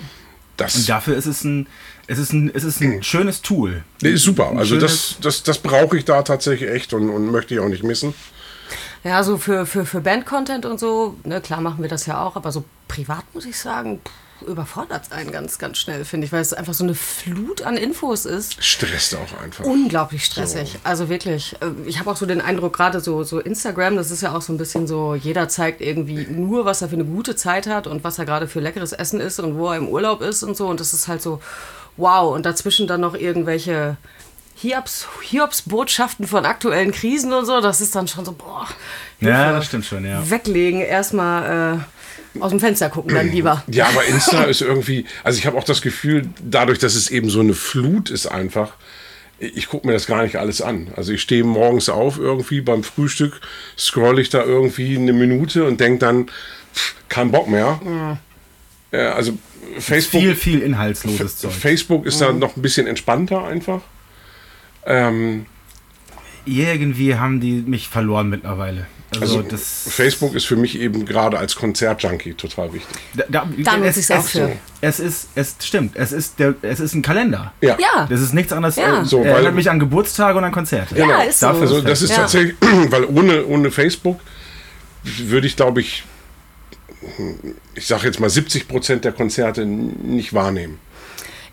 das. Und dafür ist es ein, es ist ein, es ist ein mhm. schönes Tool. Nee, ist super. Also das, das, das brauche ich da tatsächlich echt und, und möchte ich auch nicht missen. Ja, so für, für, für Band-Content und so, ne, klar machen wir das ja auch, aber so privat muss ich sagen, überfordert es einen ganz, ganz schnell, finde ich, weil es einfach so eine Flut an Infos ist. Stresst auch einfach. Unglaublich stressig. So. Also wirklich. Äh, ich habe auch so den Eindruck, gerade so, so Instagram, das ist ja auch so ein bisschen so, jeder zeigt irgendwie nur, was er für eine gute Zeit hat und was er gerade für leckeres Essen ist und wo er im Urlaub ist und so. Und das ist halt so, wow. Und dazwischen dann noch irgendwelche Hiobs, Hiobs Botschaften von aktuellen Krisen und so, das ist dann schon so, boah. Hilfe. Ja, das stimmt schon, ja. Weglegen, erstmal äh, aus dem Fenster gucken, dann lieber. Ja, aber Insta ist irgendwie, also ich habe auch das Gefühl, dadurch, dass es eben so eine Flut ist einfach, ich gucke mir das gar nicht alles an. Also ich stehe morgens auf irgendwie beim Frühstück, scroll ich da irgendwie eine Minute und denke dann, pff, kein Bock mehr. Mhm. Ja, also Facebook. Viel, viel inhaltsloses Zeug. Facebook ist mhm. da noch ein bisschen entspannter einfach. Ähm, Irgendwie haben die mich verloren mittlerweile. Also, also Facebook ist für mich eben gerade als Konzertjunkie total wichtig. Da, da, da nutze ich es auch für. Es ist, es stimmt, es ist, der, es ist ein Kalender. Ja. ja. Das ist nichts anderes. Ja. So, erinnert mich an Geburtstage und an Konzerte. Genau. Ja, ist so. Also, das ist ja. tatsächlich, weil ohne, ohne Facebook würde ich, glaube ich, ich sage jetzt mal 70 Prozent der Konzerte nicht wahrnehmen.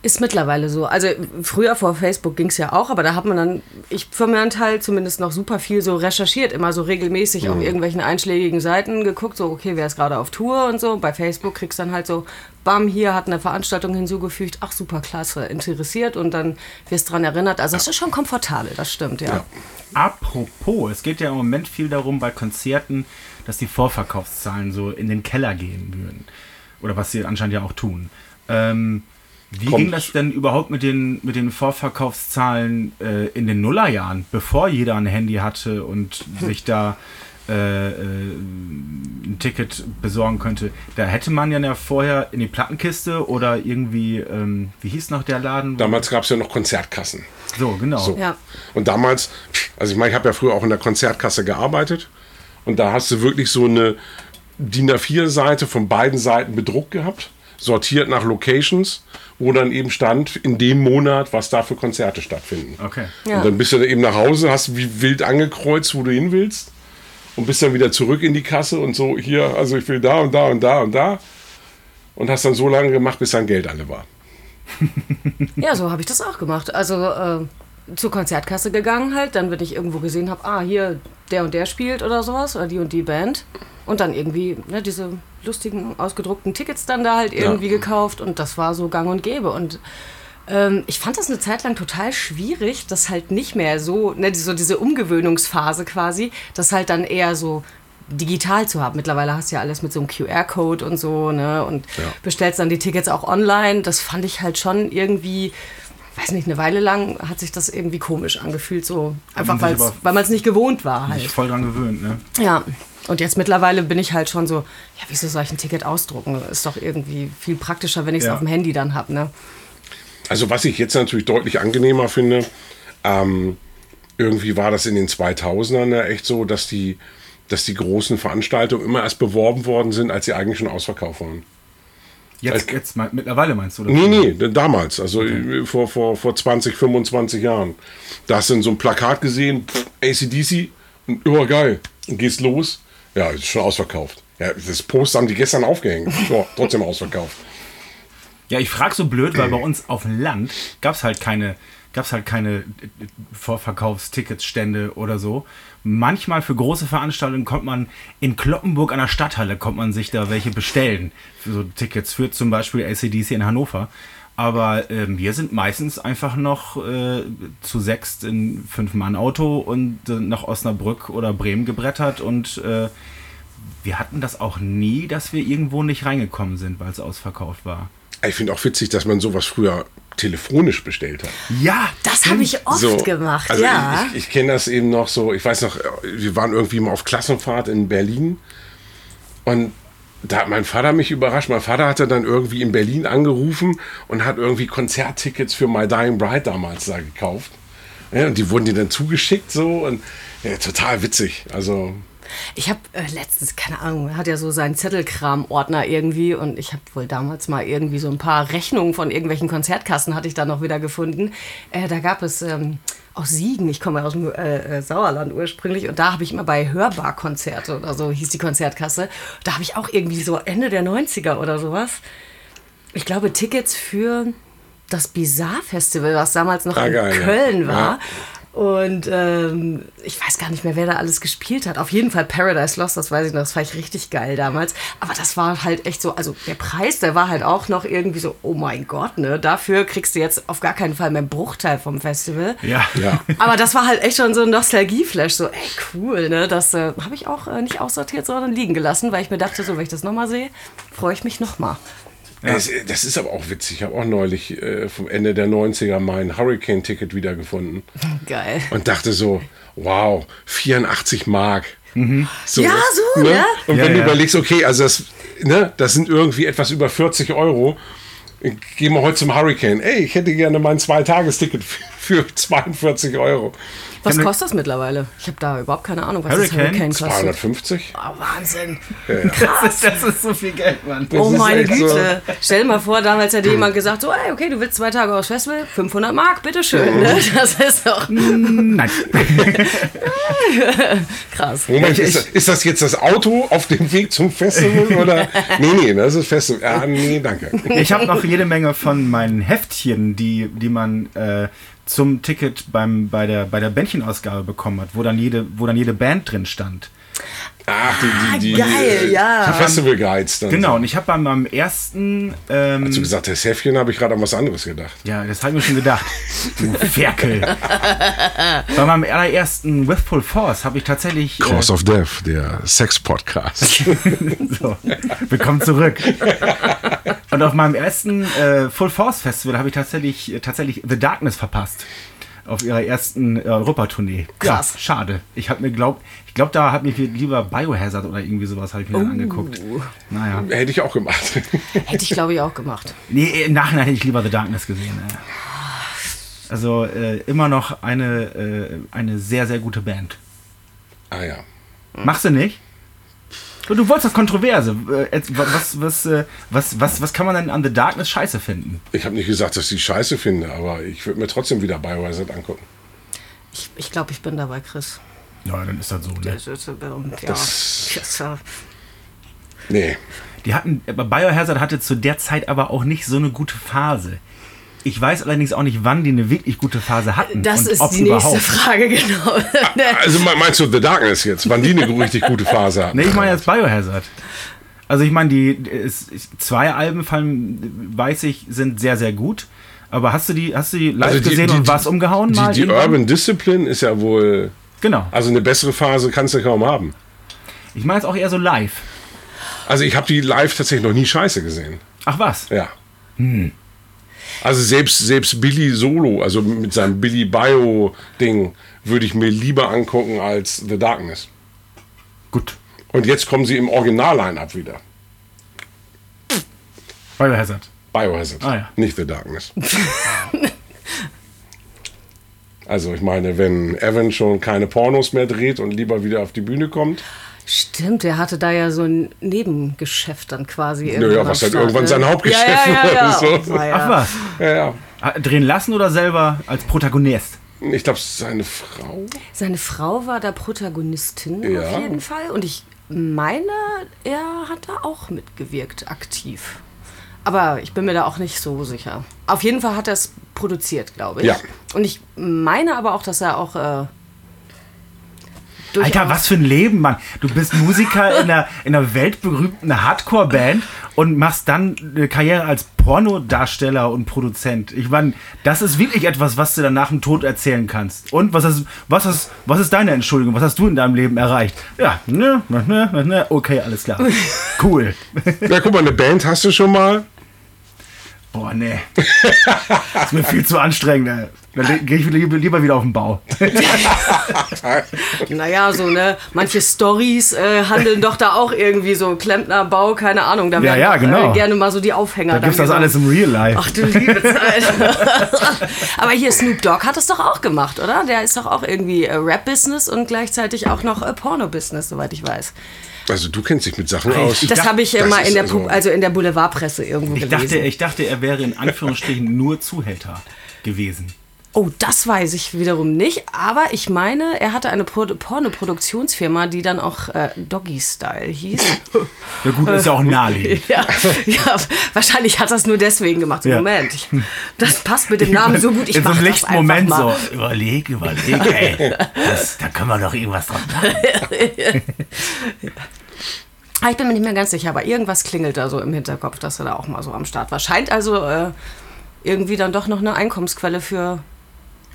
Ist mittlerweile so. Also früher vor Facebook ging es ja auch, aber da hat man dann, ich für meinen Teil zumindest noch super viel so recherchiert, immer so regelmäßig Mhm. auf irgendwelchen einschlägigen Seiten geguckt, so okay, wer ist gerade auf Tour und so. Bei Facebook kriegst du dann halt so, bam, hier hat eine Veranstaltung hinzugefügt, ach super klasse, interessiert und dann wirst dran erinnert. Also das ist schon komfortabel, das stimmt, ja. Apropos, es geht ja im Moment viel darum bei Konzerten, dass die Vorverkaufszahlen so in den Keller gehen würden. Oder was sie anscheinend ja auch tun. Ähm, wie Kommt. ging das denn überhaupt mit den, mit den Vorverkaufszahlen äh, in den Nullerjahren, bevor jeder ein Handy hatte und sich da äh, äh, ein Ticket besorgen könnte? Da hätte man ja vorher in die Plattenkiste oder irgendwie, ähm, wie hieß noch der Laden? Damals gab es ja noch Konzertkassen. so, genau. So. Ja. Und damals, also ich meine, ich habe ja früher auch in der Konzertkasse gearbeitet und da hast du wirklich so eine DIN A4-Seite von beiden Seiten bedruckt gehabt, sortiert nach Locations, wo dann eben stand, in dem Monat, was da für Konzerte stattfinden. Okay. Ja. Und dann bist du dann eben nach Hause, hast wie wild angekreuzt, wo du hin willst und bist dann wieder zurück in die Kasse und so, hier, also ich will da und da und da und da. Und hast dann so lange gemacht, bis dein Geld alle war. Ja, so habe ich das auch gemacht. Also äh, zur Konzertkasse gegangen halt, dann, wenn ich irgendwo gesehen habe, ah, hier der und der spielt oder sowas, oder die und die Band. Und dann irgendwie ne, diese lustigen, ausgedruckten Tickets dann da halt irgendwie gekauft und das war so gang und gäbe. Und ähm, ich fand das eine Zeit lang total schwierig, das halt nicht mehr so, ne, so diese Umgewöhnungsphase quasi, das halt dann eher so digital zu haben. Mittlerweile hast du ja alles mit so einem QR-Code und so, ne? Und bestellst dann die Tickets auch online. Das fand ich halt schon irgendwie, weiß nicht, eine Weile lang hat sich das irgendwie komisch angefühlt, so einfach weil man es nicht gewohnt war halt. Nicht voll dran gewöhnt, ne? Ja. Und jetzt mittlerweile bin ich halt schon so, ja, wieso soll ich ein Ticket ausdrucken? Ist doch irgendwie viel praktischer, wenn ich es Ja. auf dem Handy dann habe, ne? Also was ich jetzt natürlich deutlich angenehmer finde, ähm, irgendwie war das in den 2000ern ja echt so, dass die, dass die großen Veranstaltungen immer erst beworben worden sind, als sie eigentlich schon ausverkauft waren. Jetzt, jetzt mal, mittlerweile meinst du? Oder? Nee, nee, damals, also äh, vor, vor, vor 20, 25 Jahren. Da hast du dann so ein Plakat gesehen, pff, ACDC, und, oh geil, und gehst los, ja, ist schon ausverkauft. Ja, das Poster haben die gestern aufgehängt, so, trotzdem ausverkauft. Ja, ich frage so blöd, weil bei uns auf dem Land gab es halt keine, gab's halt keine äh, Vorverkaufsticketsstände oder so. Manchmal für große Veranstaltungen kommt man in Kloppenburg an der Stadthalle, kommt man sich da welche bestellen. So Tickets für zum Beispiel ACDC in Hannover. Aber ähm, wir sind meistens einfach noch äh, zu sechst in Fünf-Mann-Auto und äh, nach Osnabrück oder Bremen gebrettert und äh, wir hatten das auch nie, dass wir irgendwo nicht reingekommen sind, weil es ausverkauft war. Ich finde auch witzig, dass man sowas früher telefonisch bestellt hat. Ja, Das habe ich oft So, gemacht, also ja. Ich, ich kenne das eben noch so, ich weiß noch, wir waren irgendwie mal auf Klassenfahrt in Berlin und da hat mein Vater mich überrascht. Mein Vater hatte dann irgendwie in Berlin angerufen und hat irgendwie Konzerttickets für My Dying Bride damals da gekauft. Ja, und die wurden dir dann zugeschickt so und ja, total witzig. Also Ich habe äh, letztens, keine Ahnung, hat ja so seinen Zettelkram-Ordner irgendwie und ich habe wohl damals mal irgendwie so ein paar Rechnungen von irgendwelchen Konzertkassen hatte ich da noch wieder gefunden. Äh, da gab es ähm, aus Siegen, ich komme aus dem äh, äh, Sauerland ursprünglich und da habe ich immer bei Hörbar-Konzerte oder so hieß die Konzertkasse. Da habe ich auch irgendwie so Ende der 90er oder sowas. Ich glaube, Tickets für das Bizarre-Festival, was damals noch Ah, in geil, ja. Köln war. Ja. Und ähm, ich weiß gar nicht mehr, wer da alles gespielt hat. Auf jeden Fall Paradise Lost, das weiß ich noch, das fand ich richtig geil damals. Aber das war halt echt so, also der Preis, der war halt auch noch irgendwie so, oh mein Gott, ne? Dafür kriegst du jetzt auf gar keinen Fall mehr einen Bruchteil vom Festival. ja. ja. Aber das war halt echt schon so ein Nostalgie-Flash, so, ey, cool, ne? Das äh, habe ich auch äh, nicht aussortiert, sondern liegen gelassen, weil ich mir dachte, so, wenn ich das nochmal sehe, freue ich mich nochmal. Das, das ist aber auch witzig. Ich habe auch neulich äh, vom Ende der 90er mein Hurricane-Ticket wiedergefunden Geil. und dachte so, wow, 84 Mark. So, Ja, so, ne? ja. Und Ja, wenn du ja. überlegst, okay, also das, ne, das sind irgendwie etwas über 40 Euro. Gehen wir heute zum Hurricane. Ey, ich hätte gerne mein Zweitagesticket für für 42 Euro. Was kostet das mittlerweile? Ich habe da überhaupt keine Ahnung, was das Hurricane? Hurricane kostet. 250? Oh, Wahnsinn. Das ist, das ist so viel Geld, Mann. oh ist meine echt so. Güte. Stell dir mal vor, damals hätte jemand gesagt, so, ey, okay, du willst zwei Tage aufs Festival, 500 Mark, bitteschön. Ne? Das ist doch Nein. krass. Moment, ist, das- ist das jetzt das Auto auf dem Weg zum Festival oder? Nee, nee, das ist Festival. Ja, nee, danke. Ich habe noch jede Menge von meinen Heftchen, die, die man äh, zum Ticket beim, bei, der, bei der Bändchenausgabe bekommen hat, wo dann jede, wo dann jede Band drin stand. Ach, die, die, die, geil, äh, ja. Die Festival Guides dann. Genau, und ich habe bei meinem ersten, ähm, Hast du gesagt, das Heftchen habe ich gerade an was anderes gedacht. ja, das habe ich mir schon gedacht, du Ferkel. bei meinem allerersten With Full Force habe ich tatsächlich, äh, Cause of Death, der Sex-Podcast. so, willkommen zurück. Und auf meinem ersten äh, Full Force Festival habe ich tatsächlich, tatsächlich The Darkness verpasst. Auf ihrer ersten äh, Europatournee. Krass. Ja, schade. Ich habe mir glaubt, ich glaube, da hat mir lieber Biohazard oder irgendwie sowas habe ich mir dann angeguckt. Naja. Hätte ich auch gemacht. Hätte ich, glaube ich, auch gemacht. Nee, im Nachhinein hätte ich lieber The Darkness gesehen. Ey. Also äh, immer noch eine, äh, eine sehr, sehr gute Band. Ah ja. Machst du nicht? Du, du wolltest das Kontroverse. Äh, was, was, äh, was, was, was kann man denn an The Darkness scheiße finden? Ich habe nicht gesagt, dass ich die scheiße finde, aber ich würde mir trotzdem wieder Biohazard angucken. Ich, ich glaube, ich bin dabei, Chris. Ja, dann ist das so. Ne? Das ist, äh, ja, Das- das, Nee. Die hatten, Biohazard hatte zu der Zeit aber auch nicht so eine gute Phase. Ich weiß allerdings auch nicht, wann die eine wirklich gute Phase hatten. das und ist ob die nächste überhaupt. Frage, genau. Also me- meinst du The Darkness jetzt? Wann die eine richtig gute Phase hatten? Nee, ich meine jetzt Biohazard. Also ich meine, die es, es- zwei Alben fallen, weiß ich, sind sehr, sehr gut. Aber hast du die, hast du die live Also die- gesehen die- und was umgehauen Die, mal? die? Urban Discipline ist ja wohl. Genau. Also eine bessere Phase kannst du kaum haben. Ich meine jetzt auch eher so live. Also ich habe die live tatsächlich noch nie scheiße gesehen. Ach was? Ja. Also selbst, selbst Billy Solo, also mit seinem Billy Bio-Ding, würde ich mir lieber angucken als The Darkness. Gut. Und jetzt kommen sie im Original-Line-Up wieder. Biohazard. Biohazard, Ah, ja. nicht The Darkness. also ich meine, wenn Evan schon keine Pornos mehr dreht und lieber wieder auf die Bühne kommt, Stimmt, der hatte da ja so ein Nebengeschäft dann quasi. Naja, was dann irgendwann sein? Hauptgeschäft ja, ja, ja, ja. so. War ja- Ach was? ja, ja. Drehen lassen oder selber als Protagonist? Ich glaube, seine Frau. Seine Frau war da Protagonistin Ja. auf jeden Fall. Und ich meine, er hat da auch mitgewirkt, aktiv. Aber ich bin mir da auch nicht so sicher. Auf jeden Fall hat er es produziert, glaube ich. Ja. Und ich meine aber auch, dass er auch. Äh, Alter, was für ein Leben, Mann. Du bist Musiker in einer, in einer weltberühmten Hardcore-Band und machst dann eine Karriere als Pornodarsteller und Produzent. Ich meine, das ist wirklich etwas, was du dann nach dem Tod erzählen kannst. Und was ist, was ist, was ist deine Entschuldigung? Was hast du in deinem Leben erreicht? Ja, ne, ne, ne, ne, okay, alles klar. Cool. Ja, guck mal, eine Band hast du schon mal. Boah, nee. Das ist mir viel zu anstrengend, ey. Dann gehe ich lieber, wieder auf den Bau. Naja, so, ne? Manche Stories äh, handeln doch da auch irgendwie so Klempnerbau, keine Ahnung. Da Ja, ja, doch, genau. äh, gerne mal so die Aufhänger. Da gibt's das alles im Real Life. Ach du liebe Zeit. Aber hier Snoop Dogg hat es doch auch gemacht, oder? Der ist doch auch irgendwie äh, Rap-Business und gleichzeitig auch noch äh, Porno-Business, soweit ich weiß. Also du kennst dich mit Sachen aus. Das habe ich das mal in der, also- also in der Boulevardpresse irgendwo Ich gelesen. dachte, ich dachte, er wäre in Anführungsstrichen nur Zuhälter gewesen. Oh, das weiß ich wiederum nicht, aber ich meine, er hatte eine Pro Porno-Produktionsfirma, die dann auch äh, Doggy Style hieß. Ja gut, ist ja auch naheliegend. ja, ja, wahrscheinlich hat er es nur deswegen gemacht. So, Ja. Moment, ich, das passt mit dem Namen so gut. Ich In so mach einem das einfach Moment mal. so, überleg, überleg, ey, das, da können wir doch irgendwas dran machen. Ah, ich bin mir nicht mehr ganz sicher, aber irgendwas klingelt da so im Hinterkopf, dass er da auch mal so am Start war. Scheint also äh, irgendwie dann doch noch eine Einkommensquelle für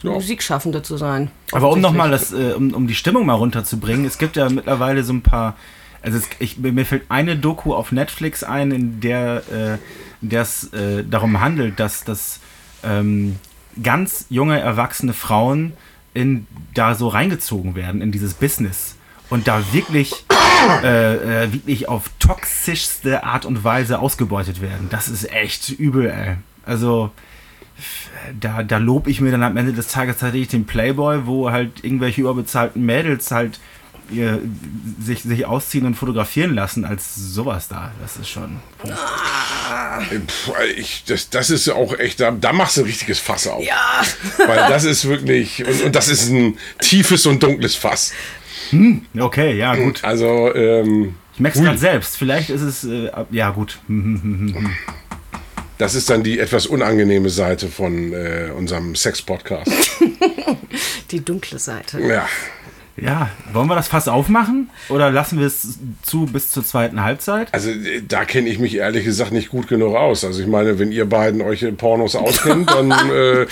Ja. Musikschaffende zu sein. Aber um nochmal das, äh, um, um die Stimmung mal runterzubringen, es gibt ja mittlerweile so ein paar, also es, ich, mir fällt eine Doku auf Netflix ein, in der äh, es äh, darum handelt, dass, dass ähm, ganz junge, erwachsene Frauen in, da so reingezogen werden in dieses Business und da wirklich, äh, äh, wirklich auf toxischste Art und Weise ausgebeutet werden. Das ist echt übel, ey. Also da, da lobe ich mir dann am Ende des Tages tatsächlich den Playboy, wo halt irgendwelche überbezahlten Mädels halt ihr, sich, sich ausziehen und fotografieren lassen, als sowas da. Das ist schon. Puh, ich, das, das ist auch echt, da, da machst du ein richtiges Fass auf. Ja. Weil das ist wirklich, und, und das ist ein tiefes und dunkles Fass. Okay, ja, gut. Also, ähm, Ich merke es gerade selbst. Vielleicht ist es. Äh, ja, gut. Hm, das ist dann die etwas unangenehme Seite von äh, unserem Sex-Podcast. Die dunkle Seite. Ja. Ja, wollen wir das Fass aufmachen? Oder lassen wir es zu bis zur zweiten Halbzeit? Also äh, da kenne ich mich ehrlich gesagt nicht gut genug aus. Also ich meine, wenn ihr beiden euch in Pornos auskennt, dann äh,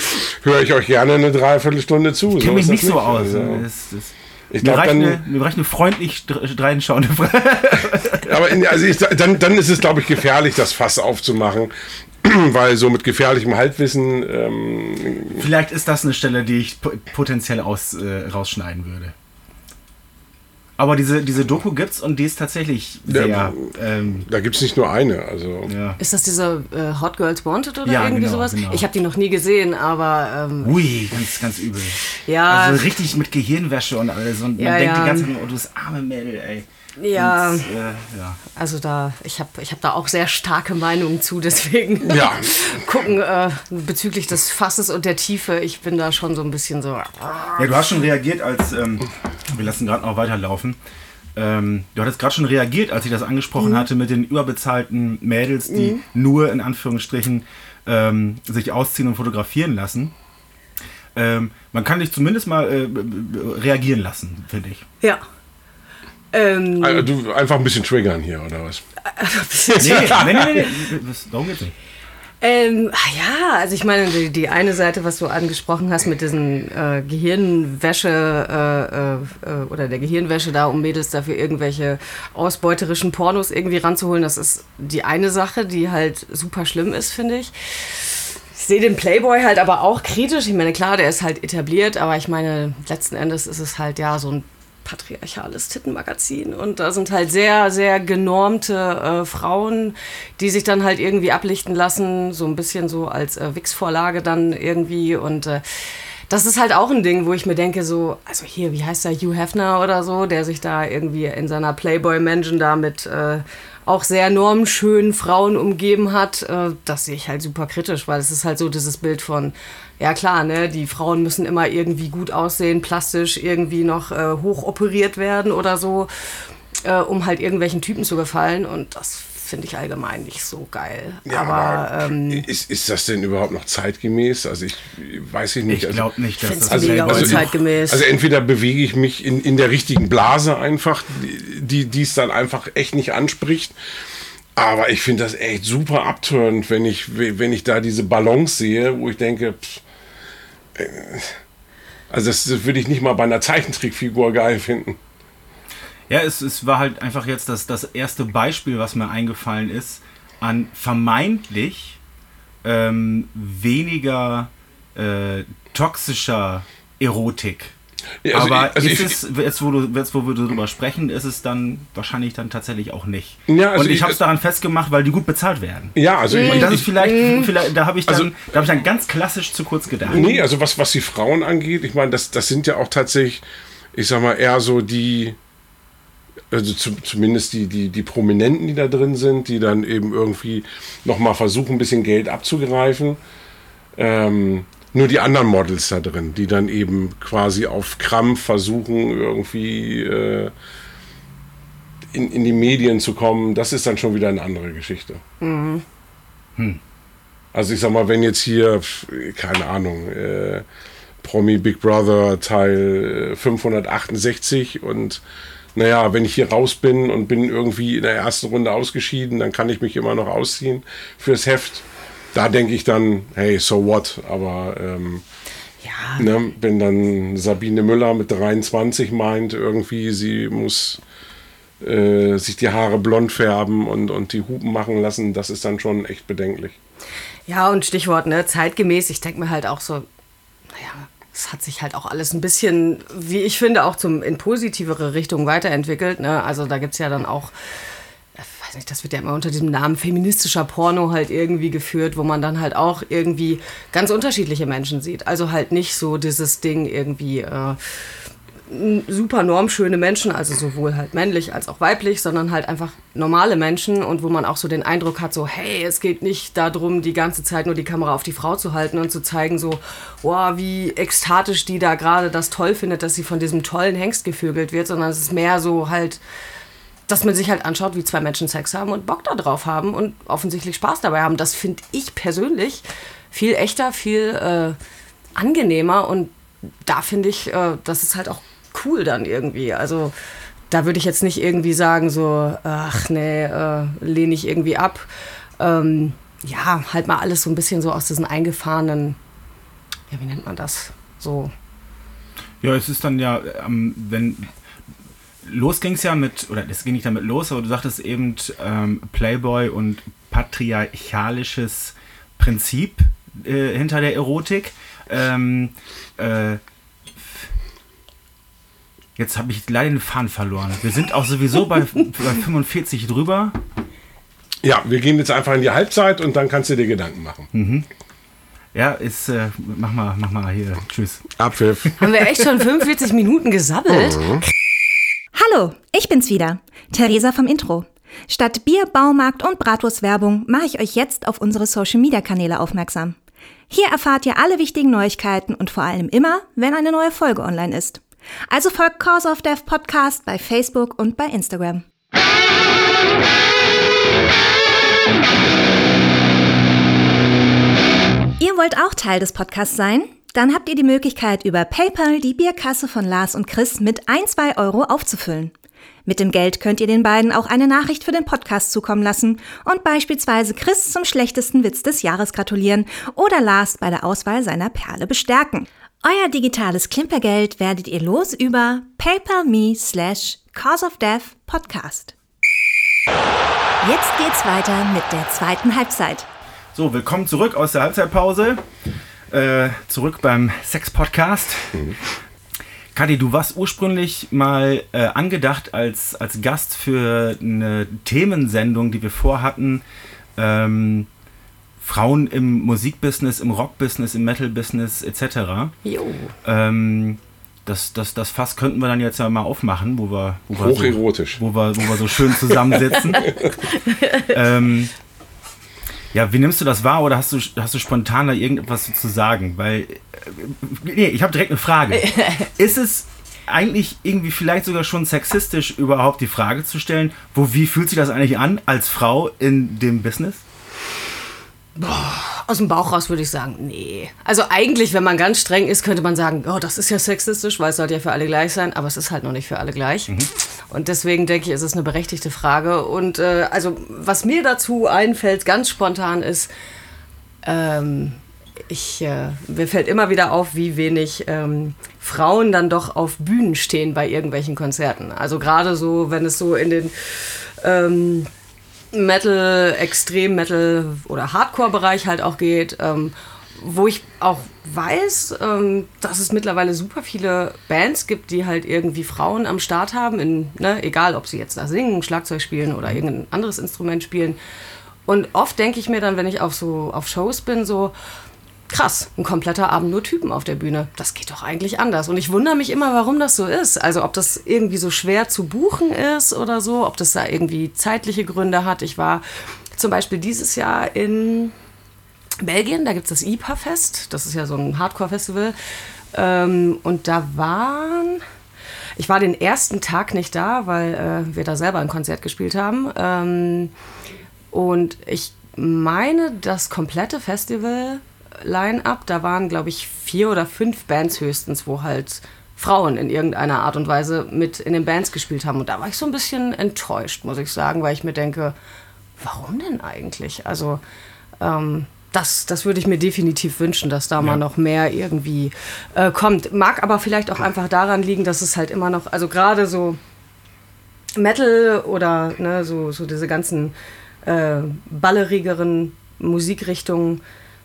höre ich euch gerne eine Dreiviertelstunde zu. Ich kenne mich ist nicht das so aus. Also, Es- es- ich mir, glaube reicht dann, eine, mir reicht eine freundlich reinschauende Frage. aber in, also ich, dann, dann ist es glaube ich gefährlich, das Fass aufzumachen, weil so mit gefährlichem Halbwissen ähm, Vielleicht ist das eine Stelle, die ich po- potenziell aus, äh, rausschneiden würde. Aber diese, diese Doku gibt's und die ist tatsächlich sehr. Ja, ähm, da gibt es nicht nur eine. Also ja. Ist das diese äh, Hot Girls Wanted oder Ja, irgendwie genau, sowas? genau. Ich habe die noch nie gesehen, aber ähm, Ui, ganz, ganz übel. Ja. Also richtig mit Gehirnwäsche und alles. Und man denkt ja. die ganze Zeit, oh, du das arme Mädel, ey. Ja. Und, äh, ja. also da, ich habe ich hab da auch sehr starke Meinungen zu, deswegen Ja. gucken äh, bezüglich des Fasses und der Tiefe. Ich bin da schon so ein bisschen so. Ja, du hast schon reagiert, als ähm, wir lassen gerade noch weiterlaufen. Ähm, du hattest gerade schon reagiert, als ich das angesprochen hatte mit den überbezahlten Mädels, die nur in Anführungsstrichen ähm, sich ausziehen und fotografieren lassen. Ähm, man kann dich zumindest mal äh, reagieren lassen, finde ich. Ja. Ähm, also, du einfach ein bisschen triggern hier oder was? Nee, nee, nee, nee, nee. Das, darum geht's nicht. Ähm, ah ja, also ich meine, die, die eine Seite, was du angesprochen hast mit diesen äh, Gehirnwäsche äh, äh, oder der Gehirnwäsche da, um Mädels dafür irgendwelche ausbeuterischen Pornos irgendwie ranzuholen, das ist die eine Sache, die halt super schlimm ist, finde ich. Ich sehe den Playboy halt aber auch kritisch. Ich meine, klar, der ist halt etabliert, aber ich meine, letzten Endes ist es halt ja so ein patriarchales Tittenmagazin. Und da sind halt sehr, sehr genormte äh, Frauen, die sich dann halt irgendwie ablichten lassen, so ein bisschen so als äh, Wix-Vorlage dann irgendwie. Und äh, das ist halt auch ein Ding, wo ich mir denke, so, also hier, wie heißt der, Hugh Hefner oder so, der sich da irgendwie in seiner Playboy-Mansion da mit äh, auch sehr normschönen Frauen umgeben hat, äh, das sehe ich halt super kritisch, weil es ist halt so dieses Bild von, ja klar, ne, die Frauen müssen immer irgendwie gut aussehen, plastisch irgendwie noch äh, hochoperiert werden oder so, äh, um halt irgendwelchen Typen zu gefallen. Und das finde ich allgemein nicht so geil. aber, ähm, ist, ist das denn überhaupt noch zeitgemäß? Also ich weiß ich nicht. Ich glaube nicht, dass das mega Playboy- unzeitgemäß. Also entweder bewege ich mich in, in der richtigen Blase einfach, die die es dann einfach echt nicht anspricht. Aber ich finde das echt super abtörend, wenn ich, wenn ich da diese Balance sehe, wo ich denke, pff, äh, also das, das würde ich nicht mal bei einer Zeichentrickfigur geil finden. Ja, es, es war halt einfach jetzt das, das erste Beispiel, was mir eingefallen ist, an vermeintlich ähm, weniger äh, toxischer Erotik. Ja, also Aber ich- also ist ich- es, jetzt wo, du, jetzt wo wir darüber sprechen, ist es dann wahrscheinlich dann tatsächlich auch nicht. Ja, also Und ich ich- habe es daran festgemacht, weil die gut bezahlt werden. Ja, also ich, Und das ist vielleicht, vielleicht da habe ich, dann- Also- da hab ich dann ganz klassisch zu kurz gedacht. Nee, also was, was die Frauen angeht, ich meine, das, das sind ja auch tatsächlich, ich sag mal, eher so die, also zu, zumindest die, die, die Prominenten, die da drin sind, die dann eben irgendwie nochmal versuchen, ein bisschen Geld abzugreifen. Ähm, nur die anderen Models da drin, die dann eben quasi auf Krampf versuchen, irgendwie äh, in, in die Medien zu kommen, das ist dann schon wieder eine andere Geschichte. Also ich sag mal, wenn jetzt hier, keine Ahnung, äh, Promi Big Brother Teil äh, 568 und naja, wenn ich hier raus bin und bin irgendwie in der ersten Runde ausgeschieden, dann kann ich mich immer noch ausziehen fürs Heft. Da denke ich dann, hey, so what? Aber ähm, ja, ne, wenn dann Sabine Müller mit 23 meint, irgendwie sie muss äh, sich die Haare blond färben und, und die Hupen machen lassen, das ist dann schon echt bedenklich. Ja, und Stichwort, ne, zeitgemäß, ich denke mir halt auch so, naja, es hat sich halt auch alles ein bisschen, wie ich finde, auch zum, in positivere Richtung weiterentwickelt. Ne? Also da gibt es ja dann auch, weiß weiß nicht, das wird ja immer unter diesem Namen feministischer Porno halt irgendwie geführt, wo man dann halt auch irgendwie ganz unterschiedliche Menschen sieht. Also halt nicht so dieses Ding irgendwie. Äh, super normschöne Menschen, also sowohl halt männlich als auch weiblich, sondern halt einfach normale Menschen und wo man auch so den Eindruck hat, so hey, es geht nicht darum, die ganze Zeit nur die Kamera auf die Frau zu halten und zu zeigen, so, wow, wie ekstatisch die da gerade das toll findet, dass sie von diesem tollen Hengst gevögelt wird, sondern es ist mehr so halt, dass man sich halt anschaut, wie zwei Menschen Sex haben und Bock da drauf haben und offensichtlich Spaß dabei haben. Das finde ich persönlich viel echter, viel äh, angenehmer und da finde ich, äh, das ist halt auch cool dann irgendwie. Also da würde ich jetzt nicht irgendwie sagen, so, ach nee, äh, lehne ich irgendwie ab. Ähm, ja, halt mal alles so ein bisschen so aus diesen eingefahrenen, ja, wie nennt man das? So. Ja, es ist dann ja, ähm, wenn los ging es ja mit, oder es ging nicht damit los, aber du sagtest eben ähm, Playboy und patriarchalisches Prinzip äh, hinter der Erotik. Ähm, äh, Jetzt habe ich leider den Faden verloren. Wir sind auch sowieso bei, bei 45 drüber. Ja, wir gehen jetzt einfach in die Halbzeit und dann kannst du dir Gedanken machen. Mhm. Ja, ist, äh, mach mal, mach mal hier. Tschüss. Abpfiff. Haben wir echt schon 45 Minuten gesabbelt? Mhm. Hallo, ich bin's wieder. Theresa vom Intro. Statt Bier, Baumarkt und Bratwurstwerbung mache ich euch jetzt auf unsere Social Media Kanäle aufmerksam. Hier erfahrt ihr alle wichtigen Neuigkeiten und vor allem immer, wenn eine neue Folge online ist. Also folgt Cause of Death Podcast bei Facebook und bei Instagram. Ihr wollt auch Teil des Podcasts sein? Dann habt ihr die Möglichkeit, über PayPal die Bierkasse von Lars und Chris mit ein, zwei Euro aufzufüllen. Mit dem Geld könnt ihr den beiden auch eine Nachricht für den Podcast zukommen lassen und beispielsweise Chris zum schlechtesten Witz des Jahres gratulieren oder Lars bei der Auswahl seiner Perle bestärken. Euer digitales Klimpergeld werdet ihr los über paypal.me slash cause of death podcast. Jetzt geht's weiter mit der zweiten Halbzeit. So, willkommen zurück aus der Halbzeitpause. Äh, zurück beim Sex-Podcast. Mhm. Kadi, du warst ursprünglich mal äh, angedacht als, als Gast für eine Themensendung, die wir vorhatten. Ähm, Frauen im Musikbusiness, im Rockbusiness, im Metal-Business etc. Jo. Ähm, das, das, das Fass könnten wir dann jetzt ja mal aufmachen, wo wir, wo wir, Hocherotisch. So, wo wir, wo wir so schön zusammensitzen. ähm, ja, wie nimmst du das wahr oder hast du, hast du spontan da irgendetwas zu sagen? Weil, äh, nee, ich habe direkt eine Frage. Ist es eigentlich irgendwie vielleicht sogar schon sexistisch, überhaupt die Frage zu stellen, wo, wie fühlt sich das eigentlich an als Frau in dem Business? Boah, aus dem Bauch raus würde ich sagen, nee. Also eigentlich, wenn man ganz streng ist, könnte man sagen, oh, das ist ja sexistisch, weil es sollte ja für alle gleich sein, aber es ist halt noch nicht für alle gleich. Mhm. Und deswegen denke ich, ist es eine berechtigte Frage. Und äh, also, was mir dazu einfällt, ganz spontan ist, ähm, ich, äh, mir fällt immer wieder auf, wie wenig ähm, Frauen dann doch auf Bühnen stehen bei irgendwelchen Konzerten. Also gerade so, wenn es so in den ähm, Metal, Extrem-Metal oder Hardcore-Bereich halt auch geht, ähm, wo ich auch weiß, ähm, dass es mittlerweile super viele Bands gibt, die halt irgendwie Frauen am Start haben, in, ne, egal ob sie jetzt da singen, Schlagzeug spielen oder irgendein anderes Instrument spielen. Und oft denke ich mir dann, wenn ich auf so auf Shows bin, so, krass, ein kompletter Abend nur Typen auf der Bühne. Das geht doch eigentlich anders. Und ich wundere mich immer, warum das so ist. Also ob das irgendwie so schwer zu buchen ist oder so, ob das da irgendwie zeitliche Gründe hat. Ich war zum Beispiel dieses Jahr in Belgien, da gibt es das IPA-Fest. Das ist ja so ein Hardcore-Festival. Ähm, und da waren... Ich war den ersten Tag nicht da, weil äh, wir da selber ein Konzert gespielt haben. Ähm, und ich meine, das komplette Festival Line-up. Da waren, glaube ich, vier oder fünf Bands höchstens, wo halt Frauen in irgendeiner Art und Weise mit in den Bands gespielt haben. Und da war ich so ein bisschen enttäuscht, muss ich sagen, weil ich mir denke, warum denn eigentlich? Also, ähm, das, das würde ich mir definitiv wünschen, dass da ja. mal noch mehr irgendwie äh, kommt. Mag aber vielleicht auch einfach daran liegen, dass es halt immer noch, also gerade so Metal oder ne, so, so diese ganzen äh, ballerigeren Musikrichtungen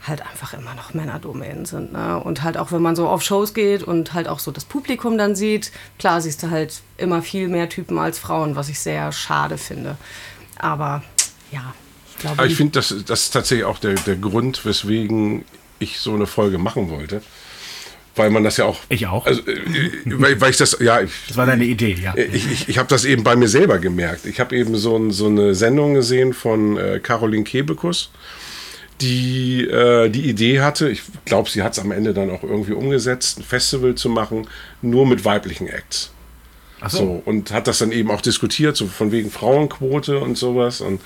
halt einfach immer noch Männerdomänen sind. Ne? Und halt auch, wenn man so auf Shows geht und halt auch so das Publikum dann sieht, klar siehst du halt immer viel mehr Typen als Frauen, was ich sehr schade finde. Aber ja, ich glaube. Aber ich finde, das, das ist tatsächlich auch der, der Grund, weswegen ich so eine Folge machen wollte weil man das ja auch. Ich auch. Also, äh, weil, weil, ich das, ja. Ich, das war deine Idee, ja. Ich, ich, ich habe das eben bei mir selber gemerkt. Ich habe eben so, ein, so, eine Sendung gesehen von äh, Caroline Kebekus, die äh, die Idee hatte, ich glaube, sie hat es am Ende dann auch irgendwie umgesetzt, ein Festival zu machen, nur mit weiblichen Acts. Ach so. so. Und hat das dann eben auch diskutiert, so von wegen Frauenquote und sowas. Und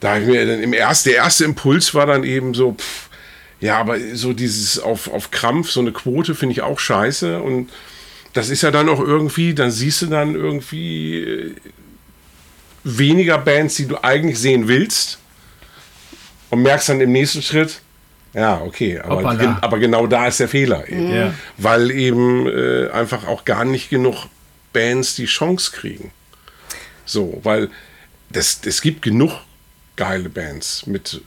da habe ich mir dann im ersten, der erste Impuls war dann eben so, pff, ja, aber so dieses auf, auf Krampf, so eine Quote finde ich auch scheiße. Und das ist ja dann auch irgendwie, dann siehst du dann irgendwie äh, weniger Bands, die du eigentlich sehen willst. Und merkst dann im nächsten Schritt, ja, okay, aber, gen, aber genau da ist der Fehler. Eben. Ja. Weil eben äh, einfach auch gar nicht genug Bands die Chance kriegen. So, weil es gibt genug geile Bands mit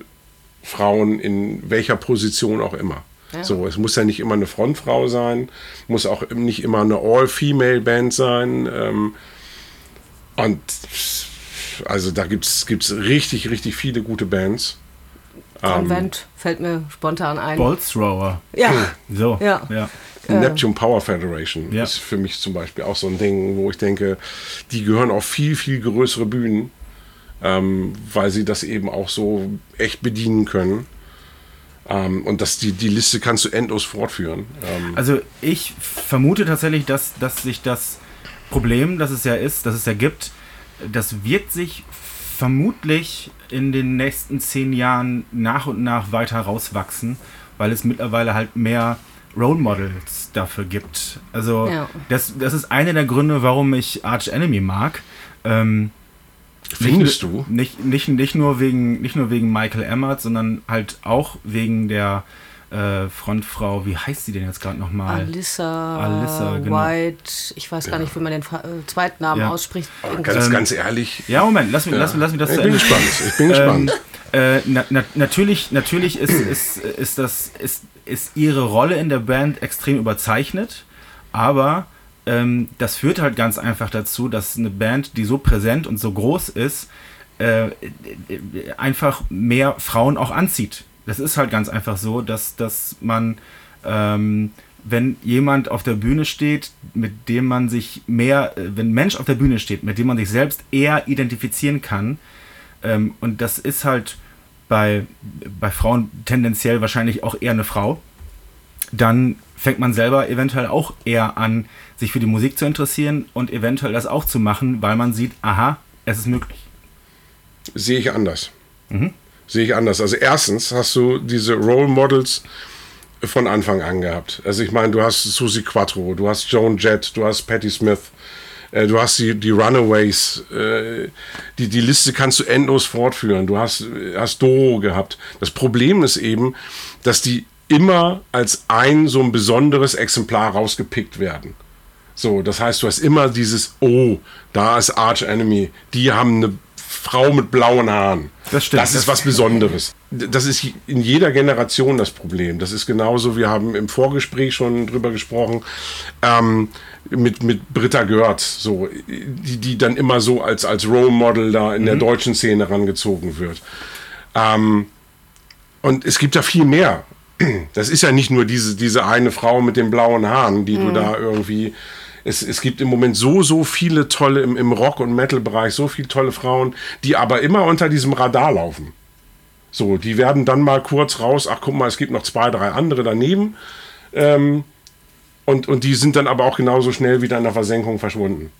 Frauen in welcher Position auch immer. Ja. So, es muss ja nicht immer eine Frontfrau sein, muss auch nicht immer eine All-Female-Band sein. Ähm, und also da gibt es richtig, richtig viele gute Bands. Convent ähm, fällt mir spontan ein. Boltzrower. Ja. So. Ja. ja. Neptune Power Federation ja. ist für mich zum Beispiel auch so ein Ding, wo ich denke, die gehören auf viel, viel größere Bühnen ähm, weil sie das eben auch so echt bedienen können. Ähm, und das, die, die Liste kannst du endlos fortführen. Ähm, also ich vermute tatsächlich, dass, dass sich das Problem, das es ja ist, das es ja gibt, das wird sich vermutlich in den nächsten zehn Jahren nach und nach weiter rauswachsen, weil es mittlerweile halt mehr Role Models dafür gibt. Also ja. das, das ist einer der Gründe, warum ich Arch Enemy mag. Ähm, Findest du? Nicht, nicht, nicht, nur wegen, nicht nur wegen Michael Emmert, sondern halt auch wegen der äh, Frontfrau, wie heißt sie denn jetzt gerade nochmal? Alissa, Alissa genau. White, ich weiß ja. gar nicht, wie man den äh, zweiten Namen ja. ausspricht. ganz, ähm, ganz ehrlich. Ja, Moment, lass mich, ja. lass, lass mich das ich zu bin Ende. Gespannt. Ich bin gespannt. Ähm, äh, na, na, natürlich natürlich ist, ist, ist, das, ist, ist ihre Rolle in der Band extrem überzeichnet, aber ähm, das führt halt ganz einfach dazu, dass eine Band, die so präsent und so groß ist, äh, einfach mehr Frauen auch anzieht. Das ist halt ganz einfach so, dass, dass man, ähm, wenn jemand auf der Bühne steht, mit dem man sich mehr, äh, wenn ein Mensch auf der Bühne steht, mit dem man sich selbst eher identifizieren kann, ähm, und das ist halt bei, bei Frauen tendenziell wahrscheinlich auch eher eine Frau, dann fängt man selber eventuell auch eher an, sich für die Musik zu interessieren und eventuell das auch zu machen, weil man sieht, aha, es ist möglich. Sehe ich anders. Mhm. Sehe ich anders. Also erstens hast du diese Role Models von Anfang an gehabt. Also ich meine, du hast Susie Quattro, du hast Joan Jett, du hast Patti Smith, äh, du hast die, die Runaways, äh, die, die Liste kannst du endlos fortführen. Du hast, hast Doro gehabt. Das Problem ist eben, dass die immer als ein so ein besonderes Exemplar rausgepickt werden. So, das heißt, du hast immer dieses, oh, da ist Arch Enemy, die haben eine Frau mit blauen Haaren. Das stimmt. Das ist was Besonderes. Das ist in jeder Generation das Problem. Das ist genauso, wir haben im Vorgespräch schon drüber gesprochen, ähm, mit, mit Britta Görth, so, die, die dann immer so als, als Role Model da in mhm. der deutschen Szene herangezogen wird. Ähm, und es gibt da viel mehr. Das ist ja nicht nur diese, diese eine Frau mit den blauen Haaren, die mhm. du da irgendwie es, es gibt im Moment so, so viele tolle im, im Rock- und Metal-Bereich, so viele tolle Frauen, die aber immer unter diesem Radar laufen. So, die werden dann mal kurz raus, ach guck mal, es gibt noch zwei, drei andere daneben. Ähm, und, und die sind dann aber auch genauso schnell wieder in der Versenkung verschwunden.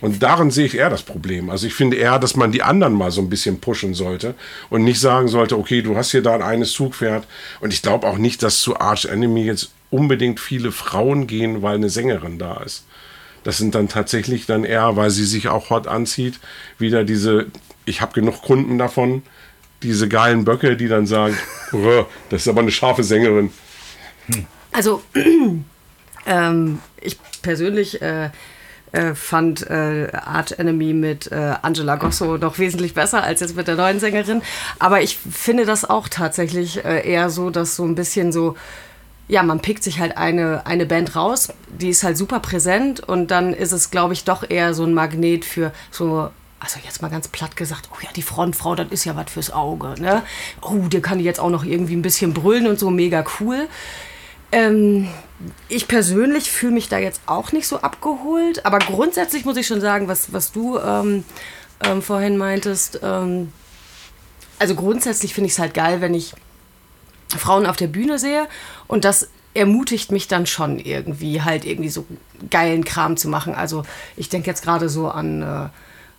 Und darin sehe ich eher das Problem. Also ich finde eher, dass man die anderen mal so ein bisschen pushen sollte und nicht sagen sollte, okay, du hast hier da ein eines Zugpferd. Und ich glaube auch nicht, dass zu Arch Enemy jetzt unbedingt viele Frauen gehen, weil eine Sängerin da ist. Das sind dann tatsächlich dann eher, weil sie sich auch hot anzieht, wieder diese, ich habe genug Kunden davon, diese geilen Böcke, die dann sagen, das ist aber eine scharfe Sängerin. Also, ähm, ich persönlich äh, äh, fand äh, Art Enemy mit äh, Angela Gosso noch wesentlich besser als jetzt mit der neuen Sängerin. Aber ich finde das auch tatsächlich äh, eher so, dass so ein bisschen so ja, man pickt sich halt eine, eine Band raus, die ist halt super präsent und dann ist es, glaube ich, doch eher so ein Magnet für so also jetzt mal ganz platt gesagt, oh ja, die Frontfrau, das ist ja was fürs Auge. Ne? Oh, der kann jetzt auch noch irgendwie ein bisschen brüllen und so, mega cool. Ähm, ich persönlich fühle mich da jetzt auch nicht so abgeholt, aber grundsätzlich muss ich schon sagen, was, was du ähm, ähm, vorhin meintest, ähm, also grundsätzlich finde ich es halt geil, wenn ich Frauen auf der Bühne sehe und das ermutigt mich dann schon irgendwie, halt irgendwie so geilen Kram zu machen. Also ich denke jetzt gerade so an, äh,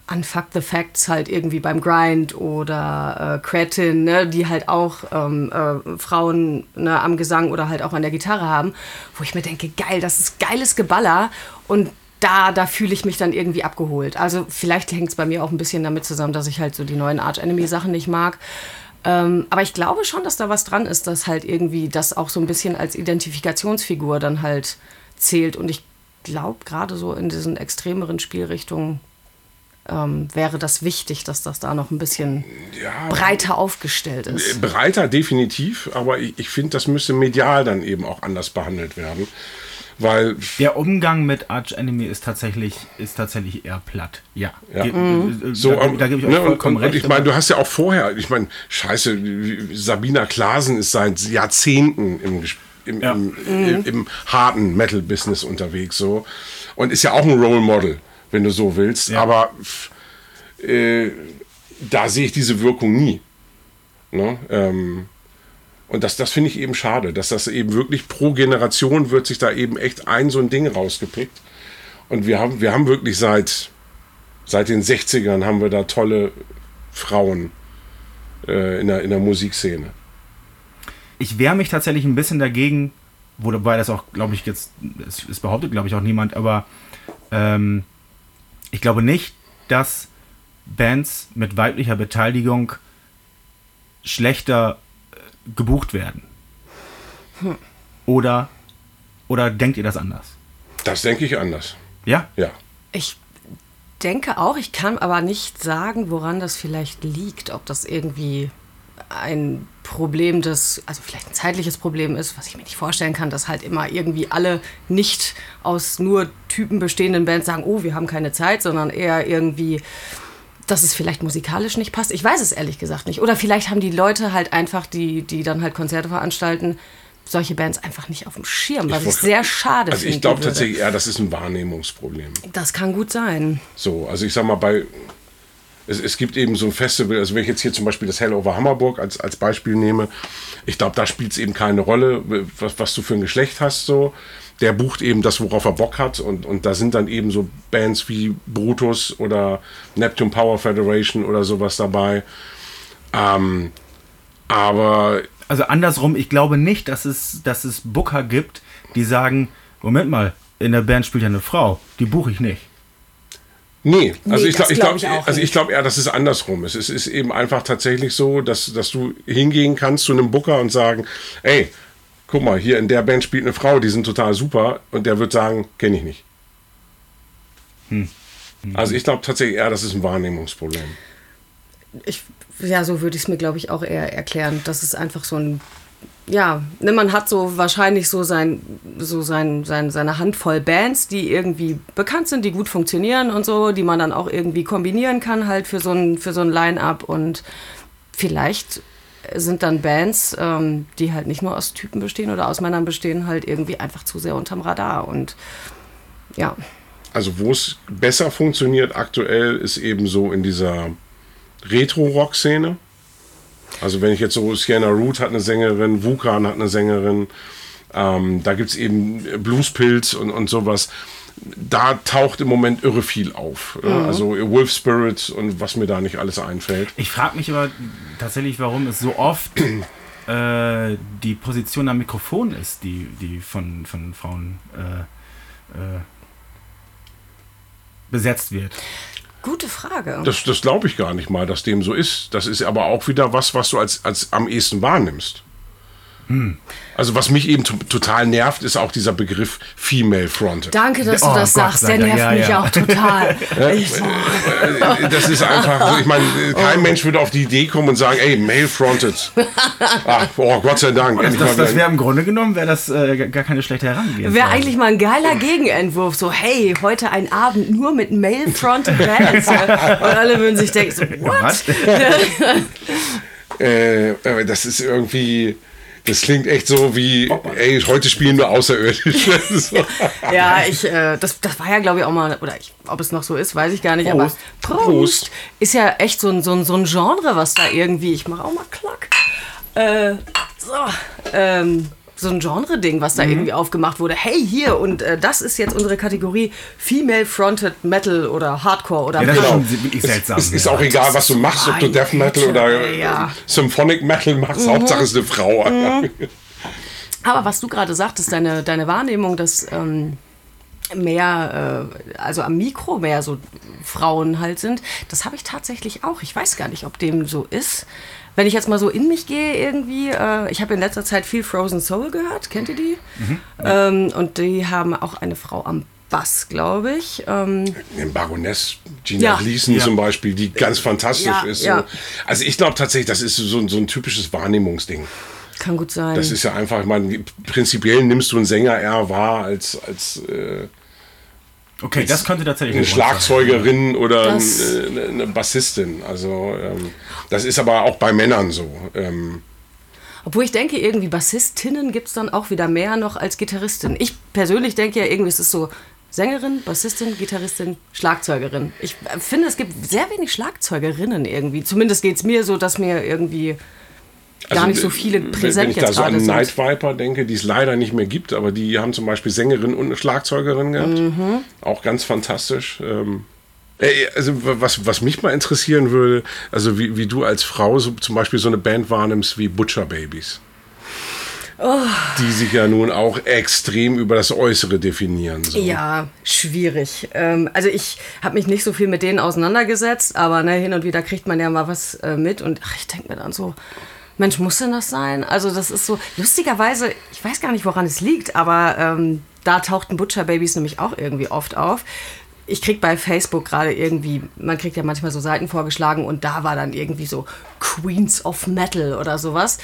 an Fuck the Facts halt irgendwie beim Grind oder äh, Cretin, ne, die halt auch ähm, äh, Frauen ne, am Gesang oder halt auch an der Gitarre haben, wo ich mir denke, geil, das ist geiles Geballer und da, da fühle ich mich dann irgendwie abgeholt. Also vielleicht hängt es bei mir auch ein bisschen damit zusammen, dass ich halt so die neuen Arch Enemy Sachen nicht mag. Ähm, aber ich glaube schon, dass da was dran ist, dass halt irgendwie das auch so ein bisschen als Identifikationsfigur dann halt zählt. Und ich glaube, gerade so in diesen extremeren Spielrichtungen ähm, wäre das wichtig, dass das da noch ein bisschen ja, breiter aufgestellt ist. Breiter definitiv, aber ich, ich finde, das müsste medial dann eben auch anders behandelt werden. Weil der Umgang mit Arch Enemy ist tatsächlich, ist tatsächlich eher platt. Ja. ja. Mhm. So, da, da gebe ich euch ne, vollkommen und, recht. Und ich meine, du hast ja auch vorher, ich meine, scheiße, Sabina Klasen ist seit Jahrzehnten im, im, ja. im, mhm. im harten Metal-Business unterwegs so und ist ja auch ein Role Model, wenn du so willst. Ja. Aber äh, da sehe ich diese Wirkung nie. Ne? Ähm, und das, das finde ich eben schade, dass das eben wirklich pro Generation wird sich da eben echt ein so ein Ding rausgepickt. Und wir haben, wir haben wirklich seit, seit den 60ern haben wir da tolle Frauen äh, in, der, in der Musikszene. Ich wehre mich tatsächlich ein bisschen dagegen, wobei das auch, glaube ich, jetzt, es, es behauptet, glaube ich, auch niemand, aber ähm, ich glaube nicht, dass Bands mit weiblicher Beteiligung schlechter gebucht werden? Hm. Oder, oder denkt ihr das anders? Das denke ich anders. Ja? Ja. Ich denke auch, ich kann aber nicht sagen, woran das vielleicht liegt. Ob das irgendwie ein Problem des, also vielleicht ein zeitliches Problem ist, was ich mir nicht vorstellen kann, dass halt immer irgendwie alle nicht aus nur Typen bestehenden Bands sagen, oh, wir haben keine Zeit, sondern eher irgendwie dass es vielleicht musikalisch nicht passt. Ich weiß es ehrlich gesagt nicht. Oder vielleicht haben die Leute halt einfach, die, die dann halt Konzerte veranstalten, solche Bands einfach nicht auf dem Schirm, was ich, ich sehr schade finde. Also ich glaube tatsächlich eher, das ist ein Wahrnehmungsproblem. Das kann gut sein. So, also ich sag mal, bei es, es gibt eben so ein Festival, also wenn ich jetzt hier zum Beispiel das Hell over Hammerburg als, als Beispiel nehme, ich glaube, da spielt es eben keine Rolle, was, was du für ein Geschlecht hast, so der bucht eben das, worauf er Bock hat. Und, und da sind dann eben so Bands wie Brutus oder Neptune Power Federation oder sowas dabei. Ähm, aber. Also andersrum, ich glaube nicht, dass es, dass es Booker gibt, die sagen, Moment mal, in der Band spielt ja eine Frau, die buche ich nicht. Nee, also nee, ich glaube, glaub, glaub, also ich glaube eher, dass es andersrum ist. Es ist eben einfach tatsächlich so, dass, dass du hingehen kannst zu einem Booker und sagen, ey, guck mal, hier in der Band spielt eine Frau, die sind total super und der wird sagen, kenne ich nicht. Hm. Also ich glaube tatsächlich eher, das ist ein Wahrnehmungsproblem. Ich, ja, so würde ich es mir, glaube ich, auch eher erklären. Das ist einfach so ein, ja, ne, man hat so wahrscheinlich so, sein, so sein, sein, seine Handvoll Bands, die irgendwie bekannt sind, die gut funktionieren und so, die man dann auch irgendwie kombinieren kann halt für so ein, für so ein Line-Up und vielleicht sind dann Bands, ähm, die halt nicht nur aus Typen bestehen oder aus Männern bestehen, halt irgendwie einfach zu sehr unterm Radar. Und ja. Also wo es besser funktioniert aktuell, ist eben so in dieser Retro-Rock-Szene. Also wenn ich jetzt so, Sienna Root hat eine Sängerin, Vukan hat eine Sängerin, ähm, da gibt es eben Bluespilz und, und sowas da taucht im Moment irre viel auf. Mhm. Also Wolf Spirit und was mir da nicht alles einfällt. Ich frage mich aber tatsächlich, warum es so oft äh, die Position am Mikrofon ist, die, die von, von Frauen äh, äh, besetzt wird. Gute Frage. Das, das glaube ich gar nicht mal, dass dem so ist. Das ist aber auch wieder was, was du als, als am ehesten wahrnimmst. Also was mich eben total nervt, ist auch dieser Begriff Female Fronted. Danke, dass du Oh das Gott sagst. Der nervt ja, mich ja. auch total. Das ist einfach, so, ich meine, kein Mensch würde auf die Idee kommen und sagen, ey, Male Fronted. Ach, oh Gott sei Dank. Das, das, das wäre im Grunde genommen, wäre das äh, gar keine schlechte Herangehensweise. Wäre eigentlich mal ein geiler Gegenentwurf. So, hey, heute ein Abend nur mit Male-Fronted Bands. Und alle würden sich denken, so, what? Was? äh, äh, das ist irgendwie, das klingt echt so wie, ey, heute spielen wir Außerirdische. so. Ja, ich, äh, das, das war ja, glaube ich, auch mal, oder ich, ob es noch so ist, weiß ich gar nicht, Prost. aber Prost. Ist ja echt so ein, so, ein, so ein Genre, was da irgendwie, ich mache auch mal Klack. Äh, so, ähm, so ein Genre-Ding, was Mhm. da irgendwie aufgemacht wurde. Hey, hier, und äh, das ist jetzt unsere Kategorie Female-Fronted Metal oder Hardcore oder Ja, das ist Punk. schon wirklich seltsam. Es ist ja. auch egal, was du machst, ob du Death Metal oder ja. äh, Symphonic Metal machst. Hauptsache es ist eine Frau. Aber was du gerade sagtest, deine, deine Wahrnehmung, dass ähm, mehr, äh, also am Mikro mehr so Frauen halt sind, das habe ich tatsächlich auch. Ich weiß gar nicht, ob dem so ist. Wenn ich jetzt mal so in mich gehe irgendwie, äh, ich habe in letzter Zeit viel Frozen Soul gehört, kennt ihr die? Ähm, und die haben auch eine Frau am Bass, glaube ich. Ähm, Den Baroness Gina Ja. Gleason Ja. zum Beispiel, die ganz fantastisch Ja, ist. ja. So. Also ich glaube tatsächlich, das ist so, ein- so ein typisches Wahrnehmungsding. kann gut sein. Das ist ja einfach, ich meine, prinzipiell nimmst du einen Sänger eher wahr als, als äh, Okay, das könnte tatsächlich eine ein Grund sein. Schlagzeugerin oder ein- eine, eine Bassistin. Also ähm, das ist aber auch bei Männern so. Ähm, Obwohl ich denke, irgendwie Bassistinnen gibt es dann auch wieder mehr noch als Gitarristin. Ich persönlich denke ja irgendwie, es ist so Sängerin, Bassistin, Gitarristin, Schlagzeugerin. Ich äh, finde, es gibt sehr wenig Schlagzeugerinnen irgendwie. Zumindest geht es mir so, dass mir irgendwie gar nicht so viele präsent Wenn ich da jetzt so gerade an sind. Night Viper denke, die es leider nicht mehr gibt, aber die haben zum Beispiel Sängerin und eine Schlagzeugerin gehabt. Mhm. Auch ganz fantastisch. Ähm, also was, was mich mal interessieren würde, also wie, wie du als Frau so, zum Beispiel so eine Band wahrnimmst wie Butcher Babies. Oh. Die sich ja nun auch extrem über das Äußere definieren. So. Ja, schwierig. Ähm, also ich habe mich nicht so viel mit denen auseinandergesetzt, aber ne, hin und wieder kriegt man ja mal was äh, mit und ach, ich denke mir dann so, Mensch, muss denn das sein? Also das ist so, lustigerweise, ich weiß gar nicht, woran es liegt, aber ähm, da tauchten Butcher Babies nämlich auch irgendwie oft auf. Ich krieg bei Facebook gerade irgendwie, man kriegt ja manchmal so Seiten vorgeschlagen und da war dann irgendwie so Queens of Metal oder sowas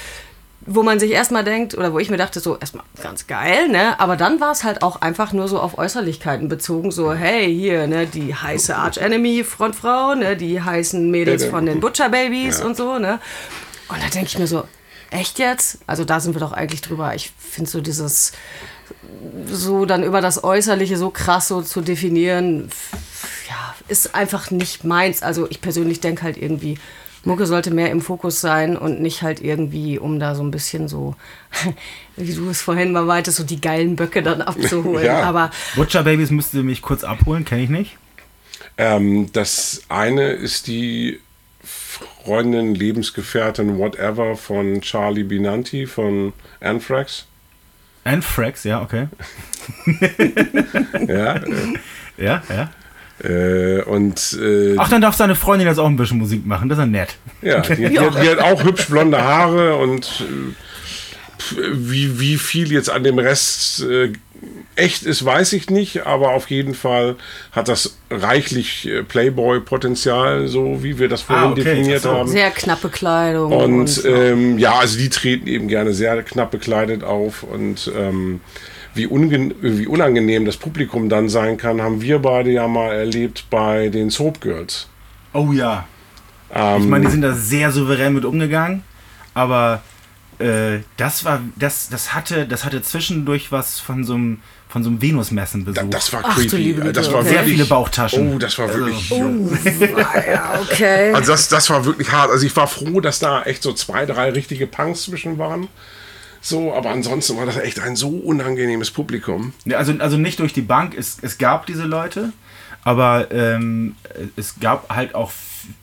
wo man sich erstmal denkt, oder wo ich mir dachte, so erstmal ganz geil, ne? Aber dann war es halt auch einfach nur so auf Äußerlichkeiten bezogen, so, hey, hier, ne, die heiße Arch Enemy Frontfrau, ne, die heißen Mädels von den Butcher Babies und so, ne? Und da denke ich mir so, echt jetzt? Also da sind wir doch eigentlich drüber. Ich finde so dieses, so dann über das Äußerliche so krass so zu definieren, ja, ist einfach nicht meins. Also ich persönlich denke halt irgendwie, Mucke sollte mehr im Fokus sein und nicht halt irgendwie, um da so ein bisschen so, wie du es vorhin mal meintest, so die geilen Böcke dann abzuholen. Ja. Aber Butcher Babies müsste mich kurz abholen, kenne ich nicht. Ähm, das eine ist die Freundin, Lebensgefährtin, whatever von Charlie Binanti von Anthrax. Anthrax, ja, okay. Ja, äh, Ja, ja. äh, und äh, Ach, dann darf seine Freundin jetzt auch ein bisschen Musik machen, das ist ja nett. ja, die, die, hat, die hat auch hübsch blonde Haare und äh, wie, wie viel jetzt an dem Rest äh, echt ist, weiß ich nicht, aber auf jeden Fall hat das reichlich äh, Playboy-Potenzial, so wie wir das vorhin Ah, okay. definiert haben. sehr knappe Kleidung. Und ähm, ja, also die treten eben gerne sehr knapp bekleidet auf und ähm, wie, wie unangenehm das Publikum dann sein kann, haben wir beide ja mal erlebt bei den Soap Girls. Oh ja. Ähm, Ich meine, die sind da sehr souverän mit umgegangen, aber äh, das war, das, das hatte, das hatte zwischendurch was von so einem, von so einem Venusmessenbesuch. da, das war Ach du creepy. liebe Güte, das war okay. sehr viele Bauchtaschen. Oh, das war wirklich. ja, okay. Also das, das war wirklich hart. Also ich war froh, dass da echt so zwei, drei richtige Punks zwischen waren. So, aber ansonsten war das echt ein so unangenehmes Publikum. Ja, also, also nicht durch die Bank, es, es gab diese Leute, aber ähm, es gab halt auch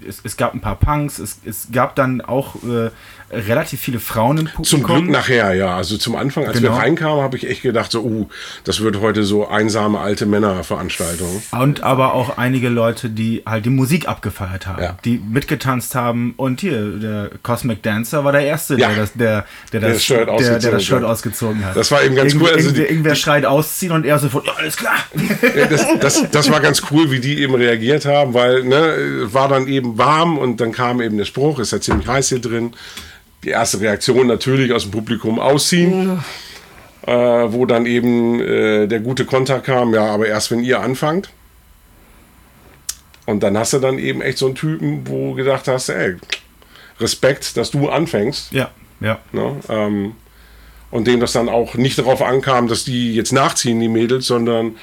es, es gab ein paar Punks, es, es gab dann auch äh, relativ viele Frauen im Publikum. Zum Glück nachher, ja. Also zum Anfang, als Genau. wir reinkamen, habe ich echt gedacht, so, uh, das wird heute so einsame alte Männerveranstaltung. Und aber auch einige Leute, die halt die Musik abgefeiert haben, Ja. die mitgetanzt haben. Und hier, der Cosmic Dancer war der Erste, Ja. der, das, der, der, Der das, das Shirt der, der ausgezogen das Shirt hat. ausgezogen hat. Das war eben ganz Irgend- cool. Also irgendwer, die- irgendwer schreit ausziehen und er sofort, ja, alles klar. Das, das, das war ganz cool, wie die eben reagiert haben, weil ne, war dann eben warm und dann kam eben der Spruch, ist ja ziemlich heiß hier drin. Die erste Reaktion natürlich aus dem Publikum ausziehen, äh, wo dann eben äh, der gute Konter kam, ja, aber erst wenn ihr anfangt. Und dann hast du dann eben echt so einen Typen, wo du gedacht hast, ey, Respekt, dass du anfängst. Ja, ja. Ne? Ähm, und dem das dann auch nicht darauf ankam, dass die jetzt nachziehen, die Mädels, sondern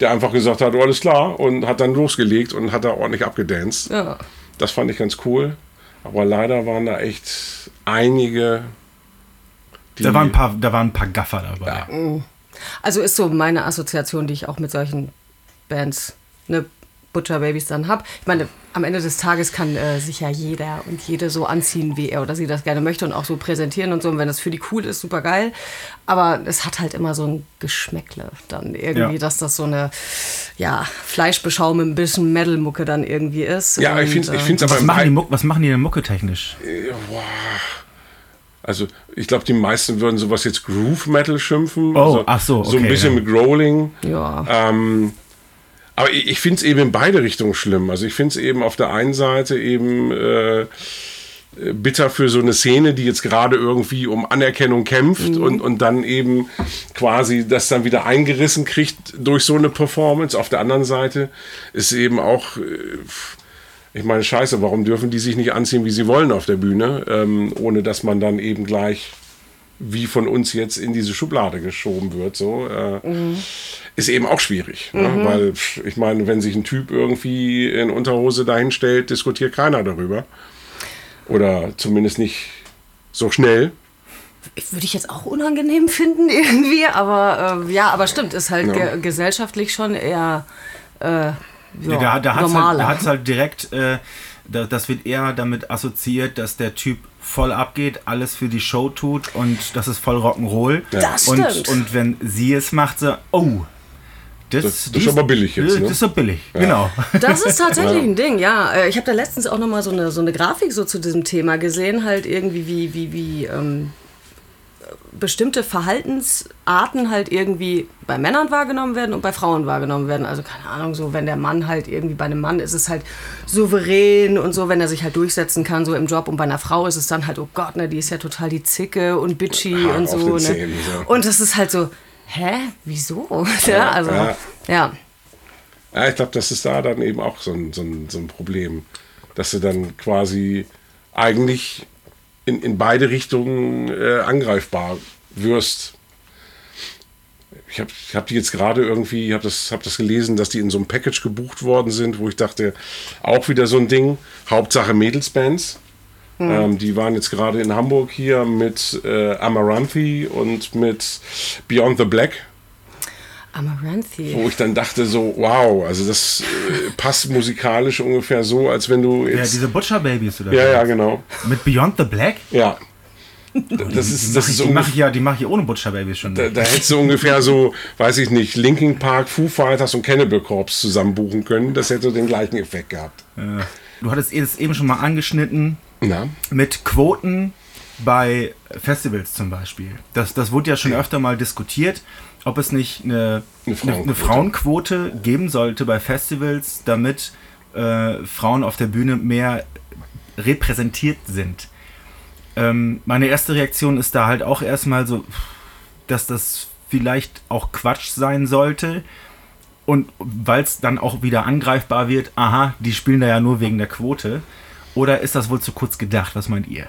der einfach gesagt hat, oh, alles klar, und hat dann losgelegt und hat da ordentlich abgedanced. Ja. Das fand ich ganz cool. Aber leider waren da echt einige. Die, Da waren, ein paar, da waren ein paar Gaffer dabei. Ja. Also ist so meine Assoziation, die ich auch mit solchen Bands, ne, Butcher Babies dann habe. Ich meine, am Ende des Tages kann äh, sich ja jeder und jede so anziehen, wie er oder sie das gerne möchte und auch so präsentieren und so. Und wenn das für die cool ist, super geil. Aber es hat halt immer so ein Geschmäckle dann irgendwie, Ja. dass das so eine, ja, Fleischbeschau mit ein bisschen Metal-Mucke dann irgendwie ist. ja, ich Und, finde äh, ich find's aber Was machen, die Muck, was machen die denn mucketechnisch? Also, ich glaube, die meisten würden sowas jetzt Groove Metal schimpfen. Oh, also, ach so, So ein okay, bisschen ja. mit Rolling. Ja. Ähm, aber ich, ich finde es eben in beide Richtungen schlimm. Also ich finde es eben auf der einen Seite eben äh, bitter für so eine Szene, die jetzt gerade irgendwie um Anerkennung kämpft und, und dann eben quasi das dann wieder eingerissen kriegt durch so eine Performance. Auf der anderen Seite ist eben auch, äh, ich meine, scheiße, warum dürfen die sich nicht anziehen, wie sie wollen auf der Bühne, ähm, ohne dass man dann eben gleich wie von uns jetzt in diese Schublade geschoben wird, so, äh, ist eben auch schwierig. Ne? Weil, pff, ich meine, wenn sich ein Typ irgendwie in Unterhose dahinstellt, diskutiert keiner darüber. Oder zumindest nicht so schnell. Würde ich jetzt auch unangenehm finden irgendwie, aber äh, ja, aber stimmt, ist halt Ja. ge gesellschaftlich schon eher äh, ja, Ja, da da hat es halt, halt direkt, äh, das wird eher damit assoziiert, dass der Typ voll abgeht, alles für die Show tut und das ist voll Rock'n'Roll. Das und, stimmt. und wenn sie es macht, so, oh, das, Das- das die ist aber billig jetzt, Das ne? ist so billig, genau. Das ist tatsächlich ein Ding, ja. Äh, Ich habe da letztens auch noch mal so eine, so eine Grafik so zu diesem Thema gesehen, halt irgendwie wie, wie, wie ähm, bestimmte Verhaltensarten halt irgendwie bei Männern wahrgenommen werden und bei Frauen wahrgenommen werden. Also keine Ahnung, so wenn der Mann halt irgendwie bei einem Mann ist es halt souverän und so, wenn er sich halt durchsetzen kann so im Job und bei einer Frau ist es dann halt, oh Gott, ne, die ist ja total die Zicke und bitchy Hart und so. Ne? Zähnen, so. Und das ist halt so, hä, wieso? Ja, also, ja. ja. Ja, ich glaube, das ist da dann eben auch so ein, so ein, so ein Problem. Dass du dann quasi eigentlich in, in beide Richtungen äh, angreifbar wirst. Ich habe ich hab die jetzt gerade irgendwie, ich habe das, hab das gelesen, dass die in so einem Package gebucht worden sind, wo ich dachte, auch wieder so ein Ding, Hauptsache Mädelsbands. Ähm, die waren jetzt gerade in Hamburg hier mit äh, Amaranthi und mit Beyond the Black Amaranthi. wo ich dann dachte so, wow, also das äh, passt musikalisch ungefähr so, als wenn du Ja, jetzt... diese Butcher Babies oder Ja, was? ja, genau. Mit Beyond the Black? Ja. Das ist, das ist die mache ich ja, die mache ich ohne Butcher Babies schon. da, da hättest du ungefähr so, weiß ich nicht, Linkin Park, Foo Fighters und Cannibal Corpse zusammen buchen können. Das hätte den gleichen Effekt gehabt. Du hattest es eben schon mal angeschnitten Na? mit Quoten bei Festivals zum Beispiel. Das, das wurde ja schon öfter mal diskutiert, ob es nicht eine, Eine Frauenquote. eine Frauenquote geben sollte bei Festivals, damit äh, Frauen auf der Bühne mehr repräsentiert sind. Ähm, meine erste Reaktion ist da halt auch erstmal so, dass das vielleicht auch Quatsch sein sollte. Und weil es dann auch wieder angreifbar wird, aha, die spielen da ja nur wegen der Quote. Oder ist das wohl zu kurz gedacht? Was meint ihr?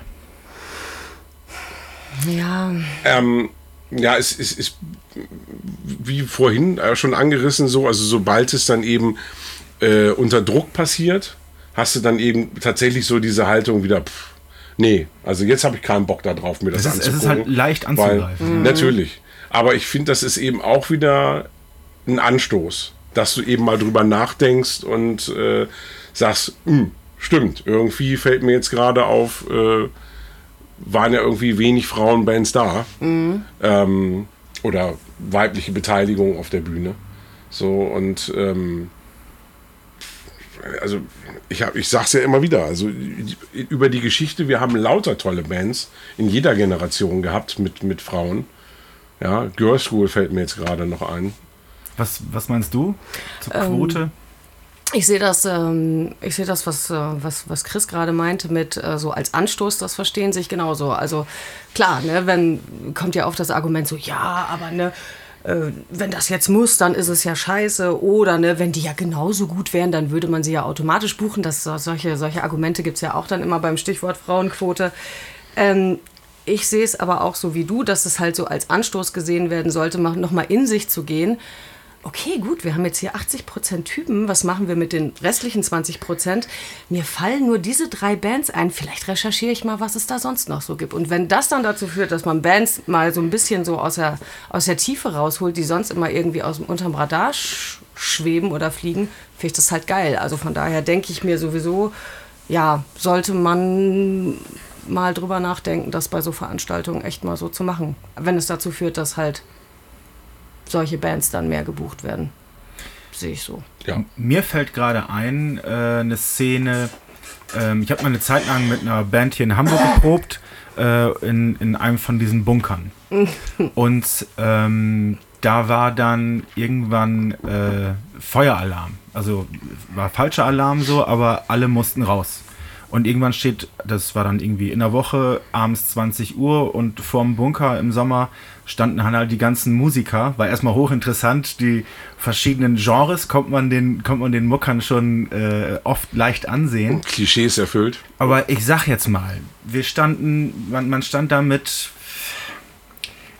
Ja, Ähm, ja, es ist, ist wie vorhin äh, schon angerissen so, also sobald es dann eben äh, unter Druck passiert, hast du dann eben tatsächlich so diese Haltung wieder, pff, nee, also jetzt habe ich keinen Bock da drauf, mir das Es ist- es ist anzugucken. halt leicht weil- anzugreifen. Natürlich. Aber ich finde, das ist eben auch wieder ein Anstoß, dass du eben mal drüber nachdenkst und äh, sagst, "Hm, stimmt. Irgendwie fällt mir jetzt gerade auf, äh, waren ja irgendwie wenig Frauenbands da. Mhm. Ähm, oder weibliche Beteiligung auf der Bühne. So und ähm, also ich, hab, ich sag's ja immer wieder, also über die Geschichte, wir haben lauter tolle Bands in jeder Generation gehabt mit, mit Frauen. Ja, Girls School fällt mir jetzt gerade noch ein. Was, was meinst du zur ähm, Quote? Ähm, ich sehe das, ähm, ich sehe das, was, äh, was, was Chris gerade meinte, mit äh, so als Anstoß, das verstehen sich genauso. Also klar, ne, wenn kommt ja oft das Argument so, ja, aber ne, äh, wenn das jetzt muss, dann ist es ja scheiße. Oder ne, wenn die ja genauso gut wären, dann würde man sie ja automatisch buchen. Das, solche, solche Argumente gibt es ja auch dann immer beim Stichwort Frauenquote. Ähm, ich sehe es aber auch so wie du, dass es halt so als Anstoß gesehen werden sollte, nochmal in sich zu gehen okay, gut, wir haben jetzt hier 80% Typen, was machen wir mit den restlichen 20%? Mir fallen nur diese drei Bands ein, vielleicht recherchiere ich mal, was es da sonst noch so gibt. Und wenn das dann dazu führt, dass man Bands mal so ein bisschen so aus der, aus der Tiefe rausholt, die sonst immer irgendwie aus, unterm Radar sch schweben oder fliegen, finde ich das halt geil. Also von daher denke ich mir sowieso, ja, sollte man mal drüber nachdenken, das bei so Veranstaltungen echt mal so zu machen. Wenn es dazu führt, dass halt solche Bands dann mehr gebucht werden. Sehe ich so. Ja. Mir fällt gerade ein, äh, eine Szene, ähm, ich habe mal eine Zeit lang mit einer Band hier in Hamburg geprobt, äh, in, in einem von diesen Bunkern. Und ähm, da war dann irgendwann äh, Feueralarm. Also war falscher Alarm so, aber alle mussten raus. Und irgendwann steht, das war dann irgendwie in der Woche, abends 20 Uhr und vorm Bunker im Sommer standen halt die ganzen Musiker. War erstmal hochinteressant, die verschiedenen Genres kommt man den, kommt man den Muckern schon äh, oft leicht ansehen. Und Klischees erfüllt. Aber ich sag jetzt mal, wir standen, man, man stand da mit,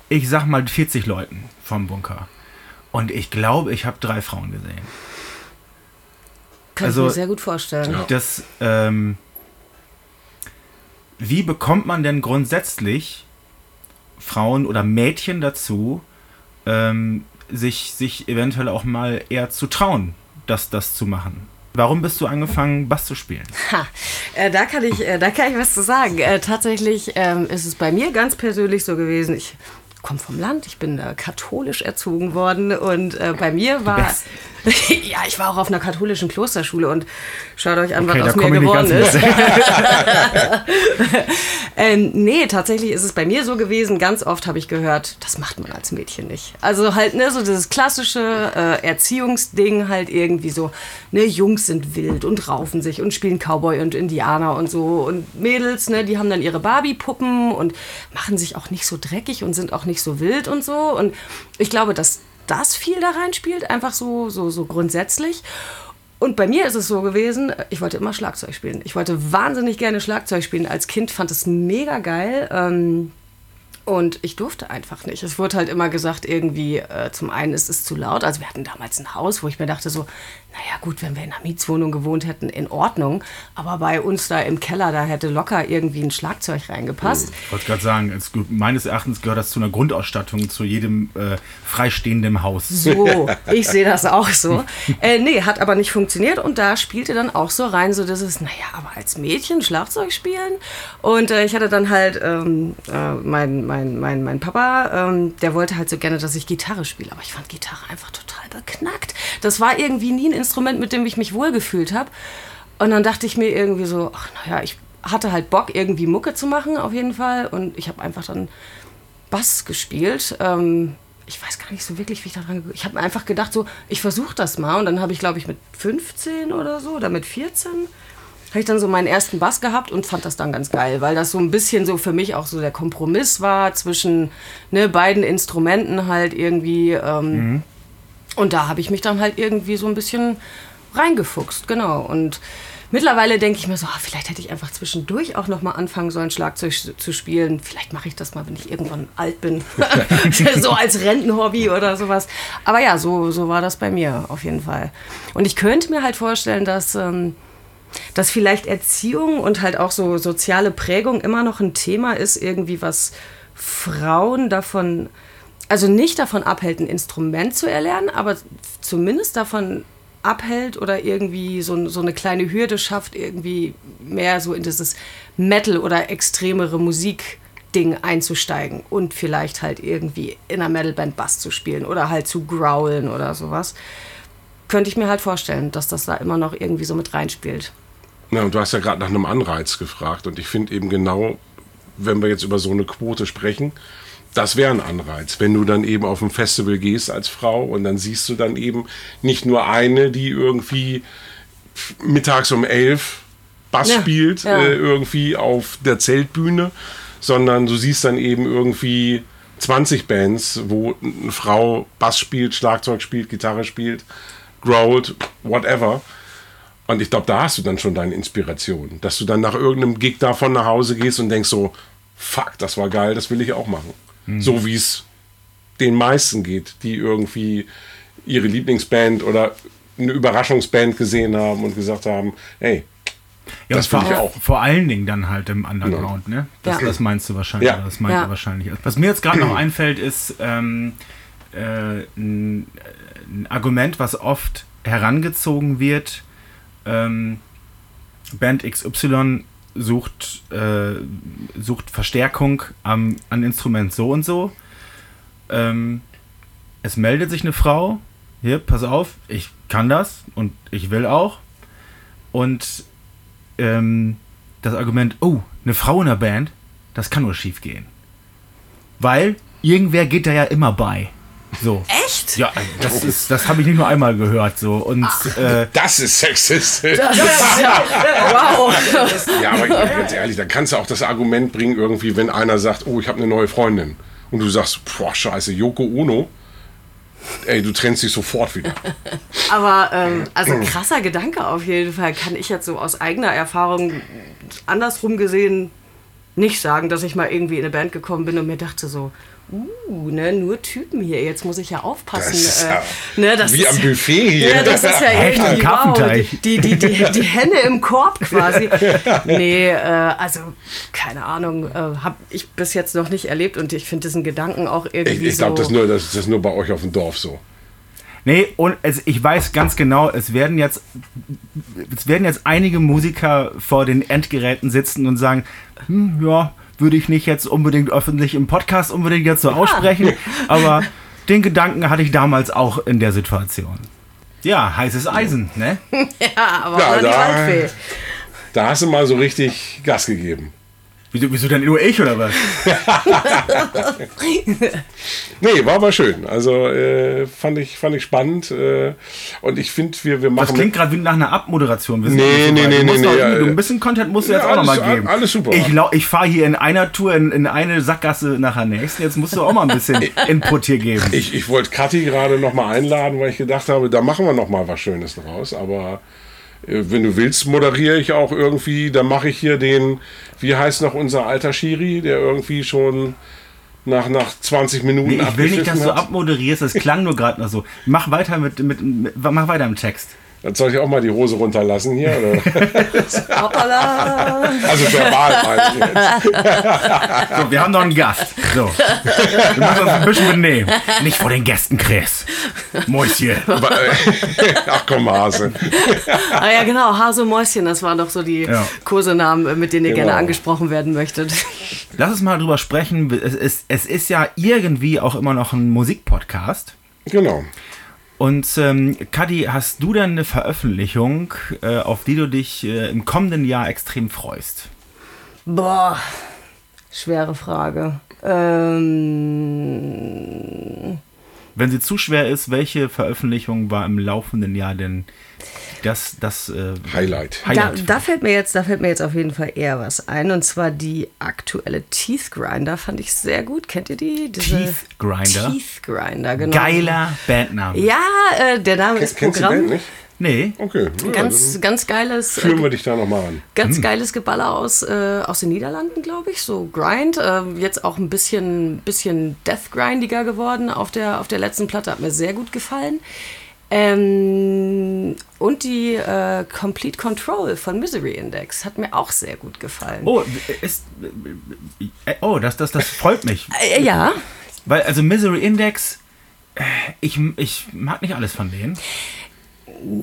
ich sag mal 40 Leuten vom Bunker. Und ich glaube, ich habe drei Frauen gesehen. Kann also, ich mir sehr gut vorstellen. Das, ähm, wie bekommt man denn grundsätzlich Frauen oder Mädchen dazu, ähm, sich, sich eventuell auch mal eher zu trauen, das, das zu machen? Warum bist du angefangen, Bass zu spielen? Ha, äh, da, kann ich, äh, da kann ich was zu sagen. Äh, tatsächlich ähm, ist es bei mir ganz persönlich so gewesen. Ich komme vom Land, ich bin äh, katholisch erzogen worden und äh, bei mir war. ja, ich war auch auf einer katholischen Klosterschule und schaut euch an, okay, was aus mir geworden ist. ähm, nee, tatsächlich ist es bei mir so gewesen, ganz oft habe ich gehört, das macht man als Mädchen nicht. Also halt, ne, so dieses klassische äh, Erziehungsding halt irgendwie so, ne, Jungs sind wild und raufen sich und spielen Cowboy und Indianer und so und Mädels, ne, die haben dann ihre Barbie-Puppen und machen sich auch nicht so dreckig und sind auch nicht so wild und so und ich glaube, dass das viel da reinspielt, einfach so, so, so grundsätzlich. Und bei mir ist es so gewesen, ich wollte immer Schlagzeug spielen. Ich wollte wahnsinnig gerne Schlagzeug spielen. Als Kind fand es mega geil. Ähm, und ich durfte einfach nicht. Es wurde halt immer gesagt, irgendwie, äh, zum einen ist es zu laut. Also wir hatten damals ein Haus, wo ich mir dachte so, naja gut, wenn wir in einer Mietswohnung gewohnt hätten, in Ordnung. Aber bei uns da im Keller, da hätte locker irgendwie ein Schlagzeug reingepasst. Ich wollte gerade sagen, es, meines Erachtens gehört das zu einer Grundausstattung zu jedem äh, freistehenden Haus. So, ich sehe das auch so. äh, nee, hat aber nicht funktioniert. Und da spielte dann auch so rein, so dass es, naja, aber als Mädchen Schlagzeug spielen. Und äh, ich hatte dann halt ähm, äh, mein, mein, mein, mein Papa, ähm, der wollte halt so gerne, dass ich Gitarre spiele. Aber ich fand Gitarre einfach total beknackt. Das war irgendwie nie ein Instrument, mit dem ich mich wohlgefühlt habe. Und dann dachte ich mir irgendwie so, ach naja, ich hatte halt Bock, irgendwie Mucke zu machen, auf jeden Fall. Und ich habe einfach dann Bass gespielt. Ähm, ich weiß gar nicht so wirklich, wie ich da dran Ich habe einfach gedacht, so, ich versuche das mal. Und dann habe ich, glaube ich, mit 15 oder so oder mit 14 habe ich dann so meinen ersten Bass gehabt und fand das dann ganz geil, weil das so ein bisschen so für mich auch so der Kompromiss war zwischen ne, beiden Instrumenten halt irgendwie. Ähm, mhm. Und da habe ich mich dann halt irgendwie so ein bisschen reingefuchst, genau. Und mittlerweile denke ich mir so, ah, vielleicht hätte ich einfach zwischendurch auch noch mal anfangen sollen, Schlagzeug zu spielen. Vielleicht mache ich das mal, wenn ich irgendwann alt bin. so als Rentenhobby oder sowas. Aber ja, so, so war das bei mir auf jeden Fall. Und ich könnte mir halt vorstellen, dass, ähm, dass vielleicht Erziehung und halt auch so soziale Prägung immer noch ein Thema ist, irgendwie was Frauen davon also nicht davon abhält, ein Instrument zu erlernen, aber zumindest davon abhält oder irgendwie so, so eine kleine Hürde schafft, irgendwie mehr so in dieses Metal oder extremere Musik-Ding einzusteigen und vielleicht halt irgendwie in einer Metalband Bass zu spielen oder halt zu growlen oder sowas. Könnte ich mir halt vorstellen, dass das da immer noch irgendwie so mit reinspielt. Ja, und du hast ja gerade nach einem Anreiz gefragt und ich finde eben genau, wenn wir jetzt über so eine Quote sprechen, das wäre ein Anreiz, wenn du dann eben auf ein Festival gehst als Frau und dann siehst du dann eben nicht nur eine, die irgendwie mittags um elf Bass Ja, spielt, ja. Äh, irgendwie auf der Zeltbühne, sondern du siehst dann eben irgendwie 20 Bands, wo eine Frau Bass spielt, Schlagzeug spielt, Gitarre spielt, growlt, whatever. Und ich glaube, da hast du dann schon deine Inspiration, dass du dann nach irgendeinem Gig davon nach Hause gehst und denkst so, fuck, das war geil, das will ich auch machen. So wie es den meisten geht, die irgendwie ihre Lieblingsband oder eine Überraschungsband gesehen haben und gesagt haben, hey, Ja, Das finde vor, ich auch. vor allen Dingen dann halt im Underground, ne? Das, Ja. das meinst du wahrscheinlich. Ja. Das meint Ja. er wahrscheinlich. Was mir jetzt gerade noch einfällt, ist ähm, äh, ein, ein Argument, was oft herangezogen wird. Ähm, Band XY sucht, äh, sucht Verstärkung am, an Instrument so und so. Ähm, es meldet sich eine Frau. Hier, pass auf, ich kann das und ich will auch. Und ähm, das Argument, oh, eine Frau in der Band, das kann nur schief gehen. Weil irgendwer geht da ja immer bei. So. Echt? Ja, das ist, das habe ich nicht nur einmal gehört. So. Und äh, das ist sexistisch. Wow. Ja, aber ganz ehrlich, da kannst du auch das Argument bringen, irgendwie, wenn einer sagt, oh, ich habe eine neue Freundin. Und du sagst, boah, scheiße, Yoko Ono. Ey, du trennst dich sofort wieder. Aber ähm, also krasser Gedanke auf jeden Fall. Kann ich jetzt so aus eigener Erfahrung andersrum gesehen nicht sagen, dass ich mal irgendwie in eine Band gekommen bin und mir dachte so, uh, ne, nur Typen hier, jetzt muss ich ja aufpassen. Das ist äh, ne, das wie ist, am Buffet hier. Ja, das ist ja Echt, irgendwie, wow, die, die, die, die Henne im Korb quasi. Nee, äh, also keine Ahnung, äh, habe ich bis jetzt noch nicht erlebt und ich finde diesen Gedanken auch irgendwie Ich, ich glaube, so... das, ist nur- das, das ist nur bei euch auf dem Dorf so. nee, und es, ich weiß ganz genau, es werden jetzt es werden jetzt einige Musiker vor den Endgeräten sitzen und sagen, hm, ja, würde ich nicht jetzt unbedingt öffentlich im Podcast unbedingt jetzt so aussprechen, aber den Gedanken hatte ich damals auch in der Situation. Ja, heißes Eisen, ne? ja, aber Ja, oder die da- Waldfee. Da hast du mal so richtig Gas gegeben. Wieso, wieso denn nur ich oder was? Nee, war aber schön. Also äh, fand, ich, fand ich spannend. Äh, und ich finde, wir, wir Das machen. klingt gerade wie nach einer Abmoderation. Wir Nee, nee, nee, nee, nee, ja, Ein bisschen Content musst du jetzt Ja, auch noch mal alles- geben. alles super. Ich, ich fahre hier in einer Tour in, in eine Sackgasse nach der nächsten. Jetzt musst du auch mal ein bisschen Input hier geben. Ich, ich wollte Kathi gerade noch mal einladen, weil ich gedacht habe, da machen wir noch mal was Schönes draus. Aber wenn du willst, moderiere ich auch irgendwie. Da mache ich hier den, wie heißt noch unser alter Schiri, der irgendwie schon nach, nach 20 Minuten Nee, ich will nicht, dass abgepfiffen du hat. abmoderierst. Das klang nur gerade noch so. Mach weiter mit, mit, mit, mach weiter im Text. Dann soll ich auch mal die Hose runterlassen hier? Oder? Hoppala. Also verbal meine ich jetzt. So, wir haben noch einen Gast. So. Wir müssen uns ein bisschen benehmen. Nicht vor den Gästen, Chris. Mäuschen. Äh, Ach komm, Hase. Ah ja, genau, Hase und Mäuschen, das waren doch so die Ja. Kursenamen, mit denen ihr gerne Genau. angesprochen werden möchtet. Lass uns mal drüber sprechen. Es ist, es ist ja irgendwie auch immer noch ein Musikpodcast. Genau. Und ähm, Kadi, hast du denn eine Veröffentlichung, äh, auf die du dich äh, im kommenden Jahr extrem freust? Boah, schwere Frage. Ähm, Wenn sie zu schwer ist, welche Veröffentlichung war im laufenden Jahr denn das, das äh, Highlight. da, Highlight? da, fällt mir jetzt, da fällt mir jetzt auf jeden Fall eher was ein. Und zwar die aktuelle Teeth Grinder fand ich sehr gut. Kennt ihr die? Diese Teeth Grinder? Teeth Grinder, genau. Geiler Bandname. Ja, äh, der Name ist Kennst du die Programm. Band nicht? Nee. Okay. Ja, Ganz, ganz geiles. dann führen wir dich da nochmal an. Ganz geiles Geballer aus, äh, aus den Niederlanden, glaube ich. So Grind. Äh, jetzt auch ein bisschen, bisschen Death Grindiger geworden auf der, auf der letzten Platte. Hat mir sehr gut gefallen. Ähm, und die äh, Complete Control von Misery Index hat mir auch sehr gut gefallen. Oh, ist, äh, oh das, das, das freut mich. Äh, ja, Weil, also Misery Index, äh, ich, ich mag nicht alles von denen.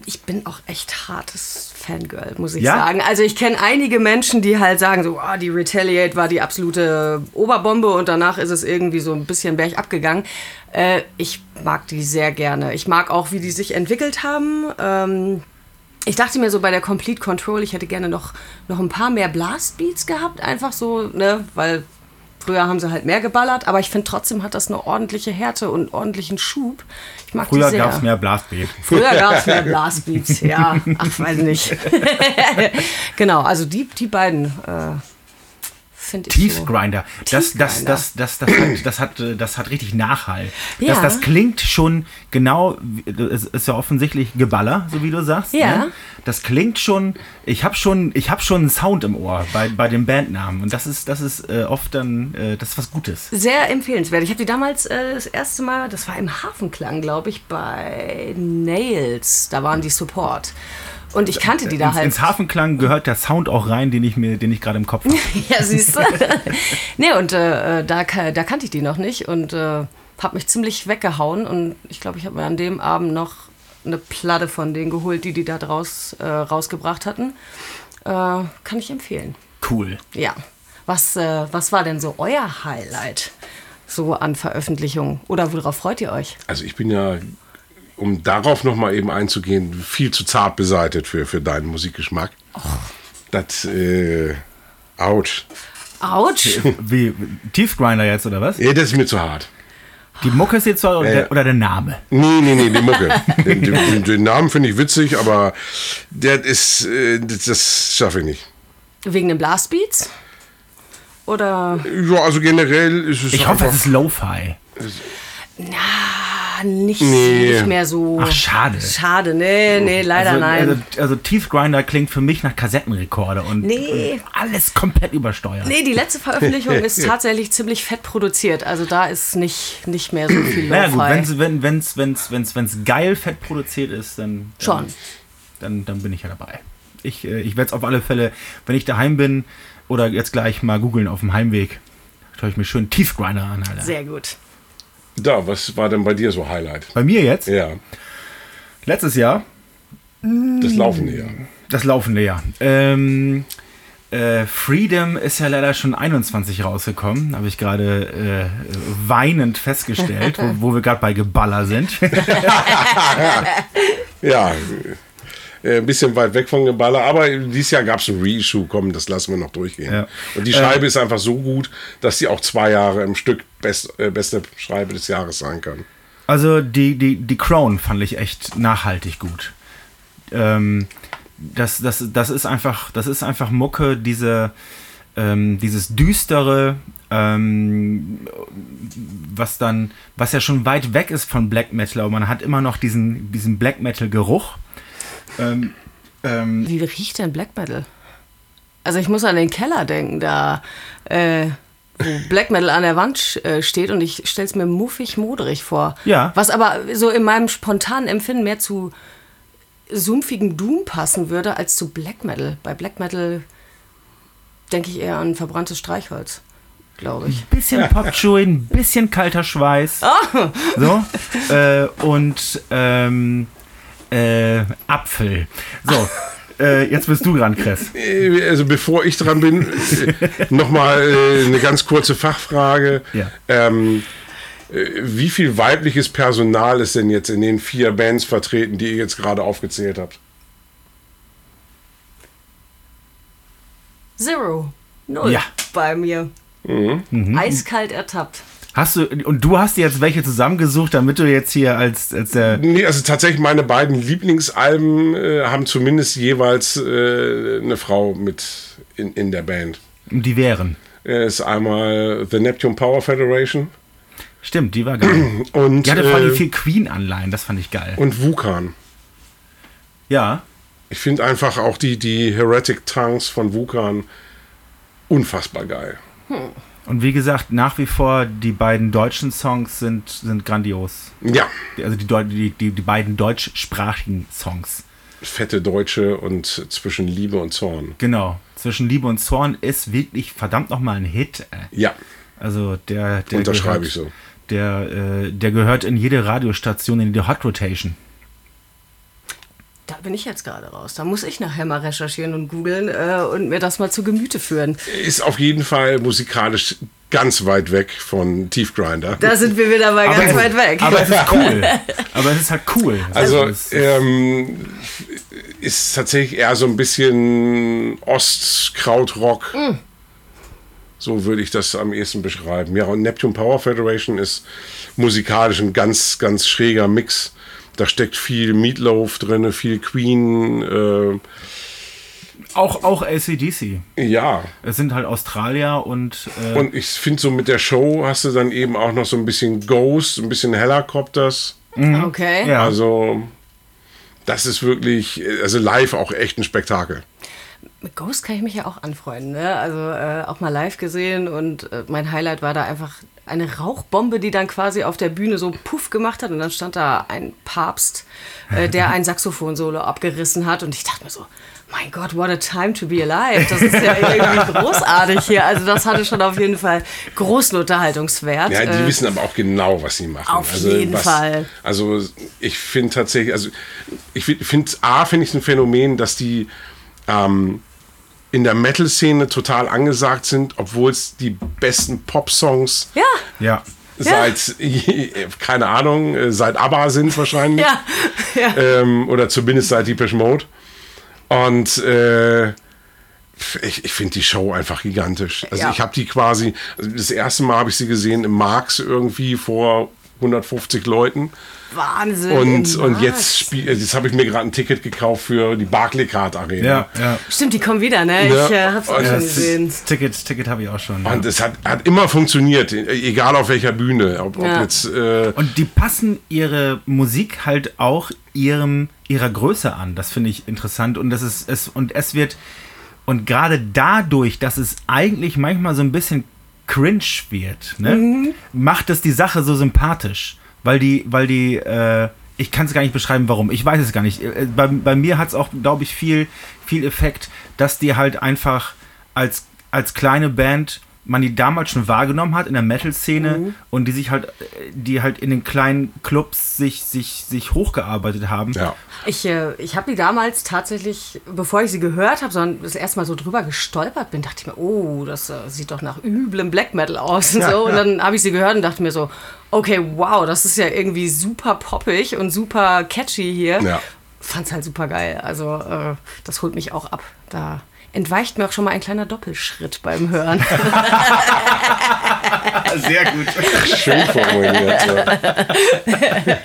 Ich bin auch echt hartes Fangirl, muss ich Ja? sagen. Also ich kenne einige Menschen, die halt sagen so, oh, die Retaliate war die absolute Oberbombe und danach ist es irgendwie so ein bisschen bergab gegangen. Äh, ich mag die sehr gerne. Ich mag auch, wie die sich entwickelt haben. Ähm, ich dachte mir so bei der Complete Control, ich hätte gerne noch, noch ein paar mehr Blastbeats gehabt, einfach so, ne, weil früher haben sie halt mehr geballert, aber ich finde trotzdem hat das eine ordentliche Härte und ordentlichen Schub. Ich mag Früher gab es mehr Blastbeat. Früher gab es mehr Blastbeats, ja. Ach, weiß nicht. genau, also die, die beiden äh, finde ich Teeth. Grinder. Das, das, Teeth das, das, das, hat, das, hat, äh, das hat richtig Nachhall. Das, Ja. das klingt schon genau, es ist ja offensichtlich Geballer, so wie du sagst. Ja. Ne? Das klingt schon, ich habe schon, ich hab schon einen Sound im Ohr bei, bei dem Bandnamen. Und das ist, das ist äh, oft dann, äh, das ist was Gutes. Sehr empfehlenswert. Ich habe die damals äh, das erste Mal, das war im Hafenklang, glaube ich, bei Nails. Da waren die Support. Und ich kannte die da ins, halt. ins Hafenklang gehört der Sound auch rein, den ich mir, den ich gerade im Kopf habe. Ja, siehst du. nee, und äh, da, da kannte ich die noch nicht und äh, habe mich ziemlich weggehauen. Und ich glaube, ich habe mir an dem Abend noch eine Platte von denen geholt, die die da draus äh, rausgebracht hatten. Äh, kann ich empfehlen. Cool. Ja. Was, äh, was war denn so euer Highlight so an Veröffentlichungen? Oder worauf freut ihr euch? Also ich bin ja, um darauf nochmal eben einzugehen, viel zu zart beseitet für, für deinen Musikgeschmack. Das, äh, ouch. Autsch! Wie, Teeth Grinder jetzt, oder was? Ja, das ist mir zu hart. Die Mucke ist jetzt so, oder, Ja. der, oder der Name? Nee, nee, nee, die Mucke. den, den, den Namen finde ich witzig, aber der ist, äh, das, das schaffe ich nicht. Wegen den Blastbeats? Oder Ja, also generell ist es Ich hoffe, es ist Lo-Fi. Nicht, Nee. nicht mehr so. Ach, schade. Schade, nee, nee, leider also, nein. Also, also Teeth Grinder klingt für mich nach Kassettenrekorder und, Nee. und alles komplett übersteuert. Nee, die letzte Veröffentlichung ist tatsächlich ziemlich fett produziert. Also da ist nicht, nicht mehr so viel naja, gut, wenn's, wenn es wenn's, wenn's, wenn's, wenn's geil fett produziert ist, dann, dann, Schon. dann, dann bin ich ja dabei. Ich, äh, ich werde es auf alle Fälle, wenn ich daheim bin oder jetzt gleich mal googeln auf dem Heimweg, schaue ich mir schön Teeth Grinder an. Alter. Sehr gut. Da, was war denn bei dir so Highlight? Bei mir jetzt, Ja, letztes Jahr, das laufende Jahr. das laufende Jahr. Ähm, äh, Freedom ist ja leider schon 21 rausgekommen, habe ich gerade äh, weinend festgestellt, wo, wo wir gerade bei Geballer sind. Ja, äh, ein bisschen weit weg von Geballer, aber dieses Jahr gab es ein Reissue, komm, das lassen wir noch durchgehen. Ja. Und die Scheibe ist einfach so gut, dass sie auch zwei Jahre im Stück best, äh, beste Scheibe des Jahres sein kann. Also die, die, die Crown fand ich echt nachhaltig gut. Ähm, das, das, das ist einfach, das ist einfach Mucke, diese, ähm, dieses düstere, ähm, was dann, was ja schon weit weg ist von Black Metal, aber man hat immer noch diesen, diesen Black Metal Geruch. Ähm, ähm, Wie riecht denn Black Metal? Also ich muss an den Keller denken, da äh, wo Black Metal an der Wand äh, steht und ich stelle es mir muffig modrig vor. Ja. Was aber so in meinem spontanen Empfinden mehr zu sumpfigen Doom passen würde als zu Black Metal. Bei Black Metal denke ich eher an verbranntes Streichholz, glaube ich. bisschen Popschuhe, ein bisschen kalter Schweiß. So. Äh, und ähm, äh, Apfel. So. Äh, jetzt bist du dran, Chris. Äh, Also bevor ich dran bin, nochmal äh, eine ganz kurze Fachfrage. Ja. Ähm, äh, wie viel weibliches Personal ist denn jetzt in den vier Bands vertreten, die ihr jetzt gerade aufgezählt habt? Zero. Null Ja. bei mir. Eiskalt ertappt. Hast du, und du hast dir jetzt welche zusammengesucht, damit du jetzt hier als, als der. Nee, also tatsächlich meine beiden Lieblingsalben äh, haben zumindest jeweils äh, eine Frau mit in, in der Band. Die wären. Äh, ist einmal The Neptune Power Federation Stimmt, die war geil. und, Die hatte vor allem äh, viel Queen-Anleihen, das fand ich geil. und Wukan. Ja. Ich finde einfach auch die, die Heretic Tongues von Wukan unfassbar geil. Und wie gesagt, nach wie vor, die beiden deutschen Songs sind, sind grandios. Ja, Also die, die, die, die beiden deutschsprachigen Songs. fette Deutsche und zwischen Liebe und Zorn. Genau. Zwischen Liebe und Zorn ist wirklich verdammt nochmal ein Hit. Ja, Also der, der Unterschreibe gehört, ich so. Der, äh, der gehört in jede Radiostation, in die Hot Rotation. Da bin ich jetzt gerade raus. Da muss ich nachher mal recherchieren und googeln äh, und mir das mal zu Gemüte führen. Ist auf jeden Fall musikalisch ganz weit weg von Tiefgrinder. Da sind wir wieder mal ganz es, weit weg. Aber es ist cool. aber es ist halt cool. Also, es, ähm, ist tatsächlich eher so ein bisschen Ostkrautrock. Mm. So würde ich das am ehesten beschreiben. Ja, und Neptune Power Federation ist musikalisch ein ganz, ganz schräger Mix. Da steckt viel Meatloaf drin, viel Queen. Äh, auch, auch ACDC. ja, Es sind halt Australier und, äh, und ich finde so mit der Show hast du dann eben auch noch so ein bisschen Ghost, ein bisschen Helicopters. Okay. ja. Also, das ist wirklich, also live auch echt ein Spektakel. Mit Ghost kann ich mich ja auch anfreunden. Ne? Also äh, auch mal live gesehen und äh, mein Highlight war da einfach eine Rauchbombe, die dann quasi auf der Bühne so puff gemacht hat und dann stand da ein Papst, äh, der ein Saxophon-Solo abgerissen hat und ich dachte mir so, mein Gott, what a time to be alive. Das ist ja irgendwie großartig hier. Also das hatte schon auf jeden Fall großen Unterhaltungswert. Ja, die Äh, wissen aber auch genau, was sie machen. Auf also, jeden was, Fall. Also ich finde tatsächlich, also ich finde, A, finde ich es ein Phänomen, dass die ähm, in der Metal-Szene total angesagt sind, obwohl es die besten Pop-Songs ja, ja. seit, keine Ahnung, äh, seit ABBA sind wahrscheinlich. ja, ja. Ähm, oder zumindest seit Deepish Mode. Und äh, ich, ich finde die Show einfach gigantisch. Also Ja. ich habe die quasi, das erste Mal habe ich sie gesehen im Marx irgendwie vor 150 Leuten. Wahnsinn. Und, und jetzt, spiel, jetzt habe ich mir gerade ein Ticket gekauft für die Barclaycard Arena. Ja, ja. Stimmt, die kommen wieder, ne? Ja. Ich äh, hab's auch Und schon das gesehen. Das Ticket, Ticket habe ich auch schon. Ja. Und es hat, hat immer funktioniert, egal auf welcher Bühne. Ob, ob jetzt, äh, Und die passen ihre Musik halt auch ihrem, ihrer Größe an. Das finde ich interessant. Und das ist es, und es wird, und gerade dadurch, dass es eigentlich manchmal so ein bisschen cringe wird, ne, macht es die Sache so sympathisch. Weil die, weil die, äh, ich kann es gar nicht beschreiben, warum. Ich weiß es gar nicht. Äh, Bei, bei mir hat es auch, glaube ich, viel, viel Effekt, dass die halt einfach als, als kleine Band man die damals schon wahrgenommen hat in der Metal-Szene und die sich halt, die halt in den kleinen Clubs sich, sich, sich hochgearbeitet haben. ja. Ich, äh, ich habe die damals tatsächlich, bevor ich sie gehört habe, sondern das erste Mal so drüber gestolpert bin, dachte ich mir, oh, das äh, sieht doch nach üblem Black Metal aus und so. Und dann habe ich sie gehört und dachte mir so, okay, wow, das ist ja irgendwie super poppig und super catchy hier. Ja. Fand's halt super geil. Also äh, das holt mich auch ab. Da entweicht mir auch schon mal ein kleiner Doppelschritt beim Hören. Sehr gut. Schön formuliert. Ja.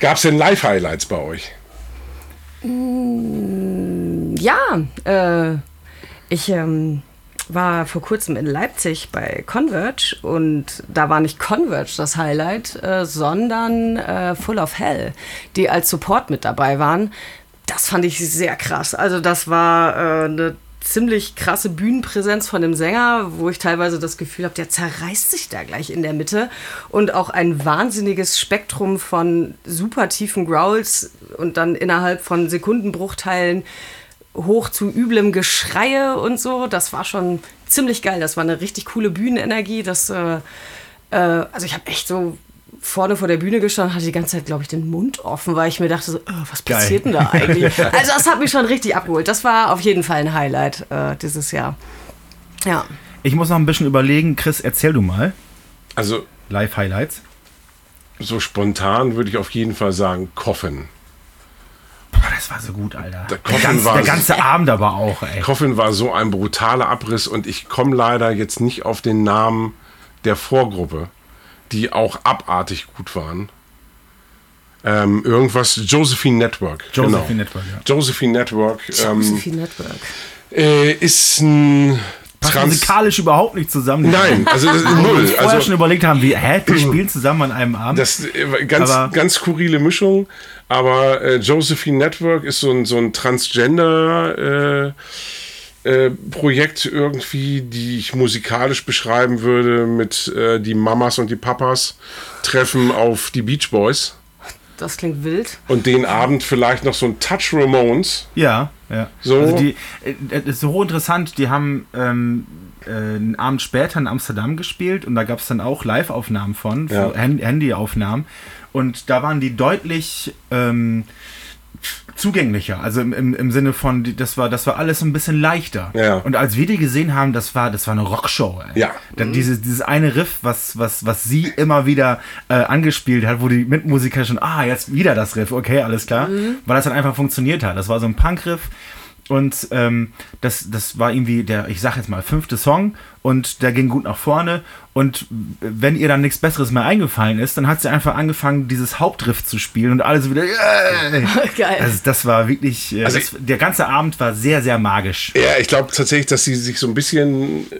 Gab es denn Live-Highlights bei euch? Ja, äh, ich ähm, war vor kurzem in Leipzig bei Converge und da war nicht Converge das Highlight, äh, sondern äh, Full of Hell, die als Support mit dabei waren. Das fand ich sehr krass. Also das war äh, eine ziemlich krasse Bühnenpräsenz von dem Sänger, wo ich teilweise das Gefühl habe, der zerreißt sich da gleich in der Mitte und auch ein wahnsinniges Spektrum von super tiefen Growls und dann innerhalb von Sekundenbruchteilen hoch zu üblem Geschreie und so. Das war schon ziemlich geil. Das war eine richtig coole Bühnenenergie. Das, äh, äh, also ich habe echt so vorne vor der Bühne gestanden, hatte die ganze Zeit, glaube ich, den Mund offen, weil ich mir dachte so, äh, was Geil. passiert denn da eigentlich? Also das hat mich schon richtig abgeholt. Das war auf jeden Fall ein Highlight äh, dieses Jahr. Ja. Ich muss noch ein bisschen überlegen. Chris, erzähl du mal. Also Live-Highlights. so spontan würde ich auf jeden Fall sagen Coffin. Boah, das war so gut, Alter. Der Der, ganze, war- der ganze Abend aber auch, ey. Coffin war so ein brutaler Abriss und ich komme leider jetzt nicht auf den Namen der Vorgruppe, die auch abartig gut waren. Ähm, irgendwas, Josephine Network. Josephine genau. Network, ja. Josephine Network ähm, Josephine Network. äh, ist ein musikalisch überhaupt nicht zusammen. Nein, also das ist null. uns vorher Also schon überlegt haben, wie, hä, die spielen zusammen an einem Abend. Das äh, ganz, Aber- ganz skurrile Mischung. Aber äh, Josephine Network ist so ein, so ein Transgender äh, äh, Projekt irgendwie, die ich musikalisch beschreiben würde mit äh, die Mamas und die Papas treffen auf die Beach Boys Das klingt wild. und den Abend vielleicht noch so ein Touch Ramones. Ja, ja. So. Also die, äh, das ist so hochinteressant, die haben ähm, äh, einen Abend später in Amsterdam gespielt und da gab es dann auch Live-Aufnahmen von, Ja. Hand- Handyaufnahmen. Und da waren die deutlich ähm, zugänglicher. Also im, im, im Sinne von, das war, das war alles ein bisschen leichter. Ja. Und als wir die gesehen haben, das war, das war eine Rockshow. Ey. Ja. Dann dieses, dieses eine Riff, was, was, was sie immer wieder äh, angespielt hat, wo die Mitmusiker schon, ah, jetzt wieder das Riff, okay, alles klar. Weil das dann einfach funktioniert hat. Das war so ein Punk-Riff. Und ähm, das, das war irgendwie der, ich sag jetzt mal, fünfte Song und der ging gut nach vorne. Und wenn ihr dann nichts Besseres mehr eingefallen ist, dann hat sie einfach angefangen, dieses Hauptriff zu spielen und alles wieder. Yay! Geil. Also das war wirklich, äh, Also das, der ganze Abend war sehr, sehr magisch. Ja, ich glaube tatsächlich, dass sie sich so ein bisschen äh,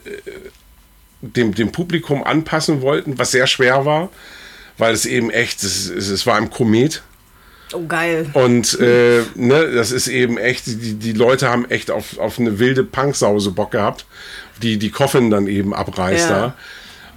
dem, dem Publikum anpassen wollten, was sehr schwer war, weil es eben echt, es, es, es war im Komet. Oh, geil. Und äh, ne, das ist eben echt, die, die Leute haben echt auf, auf eine wilde Punksause Bock gehabt, die die Coffin dann eben abreißt Ja. da.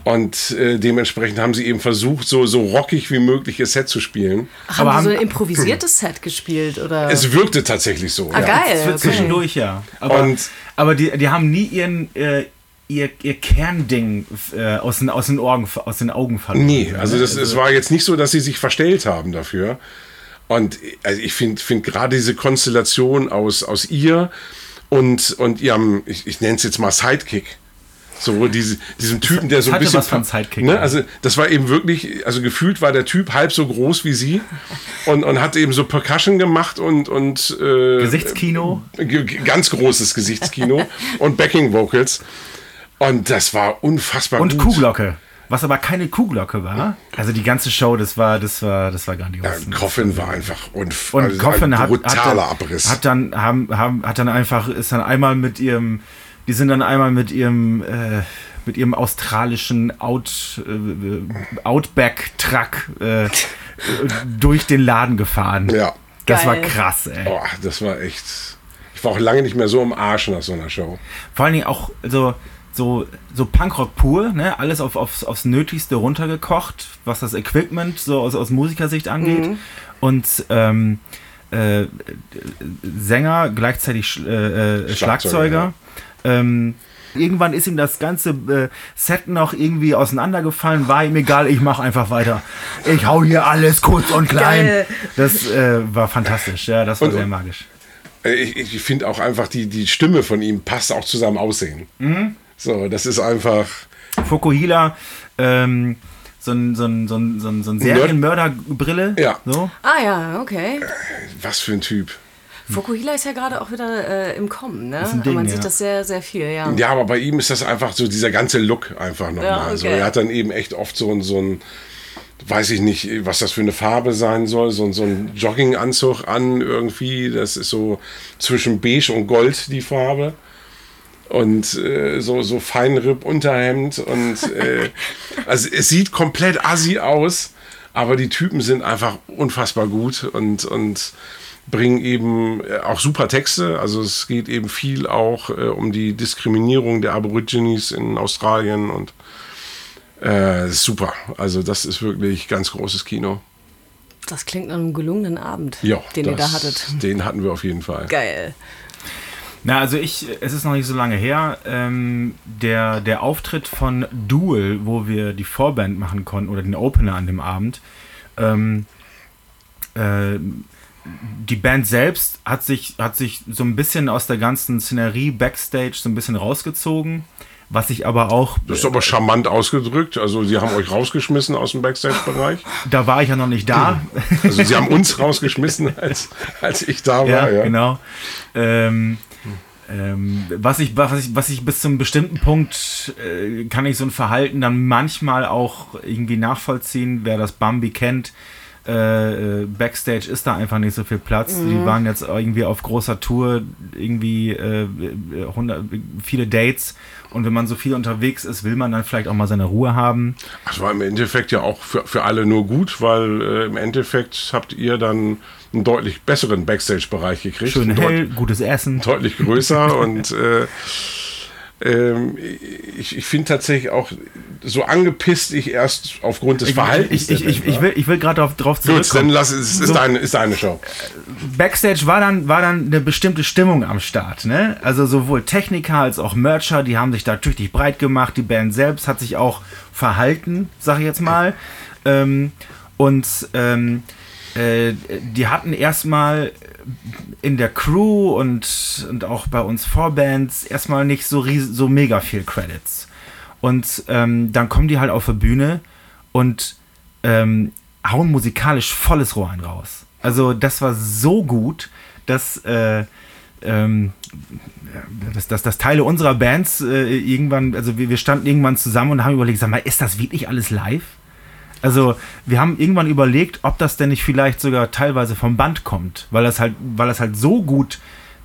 Und äh, dementsprechend haben sie eben versucht, so, so rockig wie möglich ihr Set zu spielen. Ach, Aber haben die so haben- ein improvisiertes Set gespielt? Oder? Es wirkte tatsächlich so. ah, ja. geil. Okay. Zwischendurch, ja. Aber, Und- aber die, die haben nie ihren, äh, ihr, ihr Kernding äh, aus, den, aus, den Augen, aus den Augen verloren. Nee, also das, es war jetzt nicht so, dass sie sich verstellt haben dafür. Und also ich finde find gerade diese Konstellation aus, aus ihr und, und ihrem, ich, ich nenne es jetzt mal Sidekick. So diese, diesem Typen, der so ein bisschen. was von Sidekick, Ne? Also das war eben wirklich, also gefühlt war der Typ halb so groß wie sie und, und hat eben so Percussion gemacht und. und äh, Gesichtskino. Ge- ge- ganz großes Gesichtskino und Backing Vocals. Und das war unfassbar Und gut. Kuhglocke. Was aber keine Kuhglocke war. Also die ganze Show, das war, das war, das war grandios. Ja, Coffin war einfach unf Und also Coffin ein hat, brutaler hat, dann, Abriss. hat dann haben, haben hat dann einfach ist dann einmal mit ihrem die sind dann einmal mit ihrem äh, mit ihrem australischen Out, äh, Outback Truck äh, durch den Laden gefahren. ja, Das war Geil. krass, ey. oh, das war echt. Ich war auch lange nicht mehr so im Arsch nach so einer Show. Vor allen Dingen auch so so so Punkrock pur, ne? Alles auf, aufs, aufs Nötigste runtergekocht, was das Equipment so aus, aus Musikersicht angeht. Und ähm, äh, Sänger, gleichzeitig Sch- äh, äh, Schlagzeuger. Ähm, irgendwann ist ihm das ganze äh, Set noch irgendwie auseinandergefallen, war ihm egal, ich mache einfach weiter. Ich hau hier alles kurz und klein. Geil. Das äh, war fantastisch, ja, das war Und- sehr magisch. Äh, Ich, ich finde auch einfach, die, die Stimme von ihm passt auch zu seinem Aussehen. Mhm. So, das ist einfach. Fukuhila, ähm, so ein, so ein, so ein, so ein, so ein Serienmörderbrille. Ja. So. Ah ja, okay. Was für ein Typ. Fukuhila ist ja gerade auch wieder äh, im Kommen, ne? ein Ding, Man ja. sieht das sehr, sehr viel, ja. Ja, aber bei ihm ist das einfach so dieser ganze Look einfach nochmal. Ja, okay. er hat dann eben echt oft so ein, so ein, weiß ich nicht, was das für eine Farbe sein soll, so, ein- so ein Jogginganzug an irgendwie. Das ist so zwischen beige und gold die Farbe. Und äh, so, so Feinripp-Unterhemd. Und äh, also es sieht komplett assi aus, aber die Typen sind einfach unfassbar gut und, und bringen eben äh, auch super Texte. Also es geht eben viel auch äh, um die Diskriminierung der Aborigines in Australien und äh, super. Also das ist wirklich ganz großes Kino. Das klingt nach einem gelungenen Abend, Ja, den ihr da das- hattet. Den hatten wir auf jeden Fall. Geil. Na, also ich, es ist noch nicht so lange her, ähm, der, der Auftritt von Duel, wo wir die Vorband machen konnten, oder den Opener an dem Abend, ähm, äh, die Band selbst hat sich, hat sich so ein bisschen aus der ganzen Szenerie Backstage so ein bisschen rausgezogen, was ich aber auch, Das ist aber charmant ausgedrückt. Also sie haben euch rausgeschmissen aus dem Backstage-Bereich. da war ich ja noch nicht da. Also sie haben uns rausgeschmissen, als, als ich da war. Ja, Ja, genau. Ähm, ähm, was, ich, was, ich, was ich bis zum bestimmten Punkt äh, kann ich so ein Verhalten dann manchmal auch irgendwie nachvollziehen. Wer das Bambi kennt, äh, äh, Backstage ist da einfach nicht so viel Platz. Die waren jetzt irgendwie auf großer Tour, irgendwie äh, äh, 100, viele Dates. Und wenn man so viel unterwegs ist, will man dann vielleicht auch mal seine Ruhe haben. Das war im Endeffekt ja auch für, für alle nur gut, weil äh, im Endeffekt habt ihr dann einen deutlich besseren Backstage-Bereich gekriegt. Schön hell, gutes Essen. deutlich größer und äh, ähm, ich, ich finde tatsächlich auch, so angepisst ich erst aufgrund des Verhaltens. Ich, ich, der ich, ich war. will, ich will gerade darauf drauf Gut, dann zurückkommen. lass es ist, So. deine, ist deine Show. Backstage war dann, war dann eine bestimmte Stimmung am Start. Ne? Also sowohl Techniker als auch Mercher, die haben sich da tüchtig breit gemacht. Die Band selbst hat sich auch verhalten, sag ich jetzt mal. Ähm, und ähm, äh, die hatten erstmal in der Crew und, und auch bei uns Vorbands erstmal nicht so, so mega viel Credits. Und ähm, dann kommen die halt auf der Bühne und ähm, hauen musikalisch volles Rohr ein raus. Also das war so gut, dass, äh, ähm, dass, dass, dass Teile unserer Bands äh, irgendwann, also wir, wir standen irgendwann zusammen und haben überlegt, sag mal, ist das wirklich alles live? Also wir haben irgendwann überlegt, ob das denn nicht vielleicht sogar teilweise vom Band kommt, weil das halt, weil das halt so gut,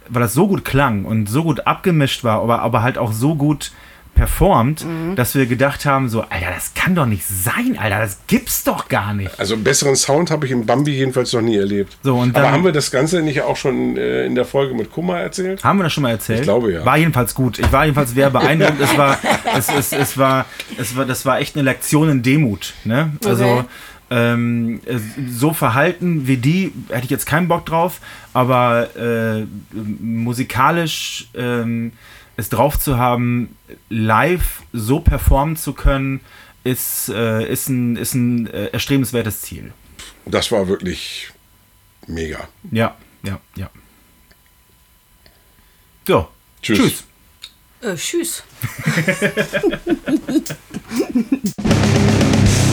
weil das so gut klang und so gut abgemischt war, aber, aber halt auch so gut performt, mhm. dass wir gedacht haben, so, Alter, das kann doch nicht sein, Alter, das gibt's doch gar nicht. Also einen besseren Sound habe ich im Bambi jedenfalls noch nie erlebt. So, und dann, Aber haben wir das Ganze nicht auch schon äh, in der Folge mit Kummer erzählt? Haben wir das schon mal erzählt? Ich glaube ja. War jedenfalls gut. Ich war jedenfalls sehr beeindruckt. es war, es, es, es war, es war, das war echt eine Lektion in Demut. Ne? Also okay. ähm, so verhalten wie die hätte ich jetzt keinen Bock drauf, aber äh, musikalisch ähm, es drauf zu haben, live so performen zu können, ist, äh, ist ein, ist ein äh, erstrebenswertes Ziel. Das war wirklich mega. Ja, ja, ja. So, tschüss. Tschüss. Äh, tschüss.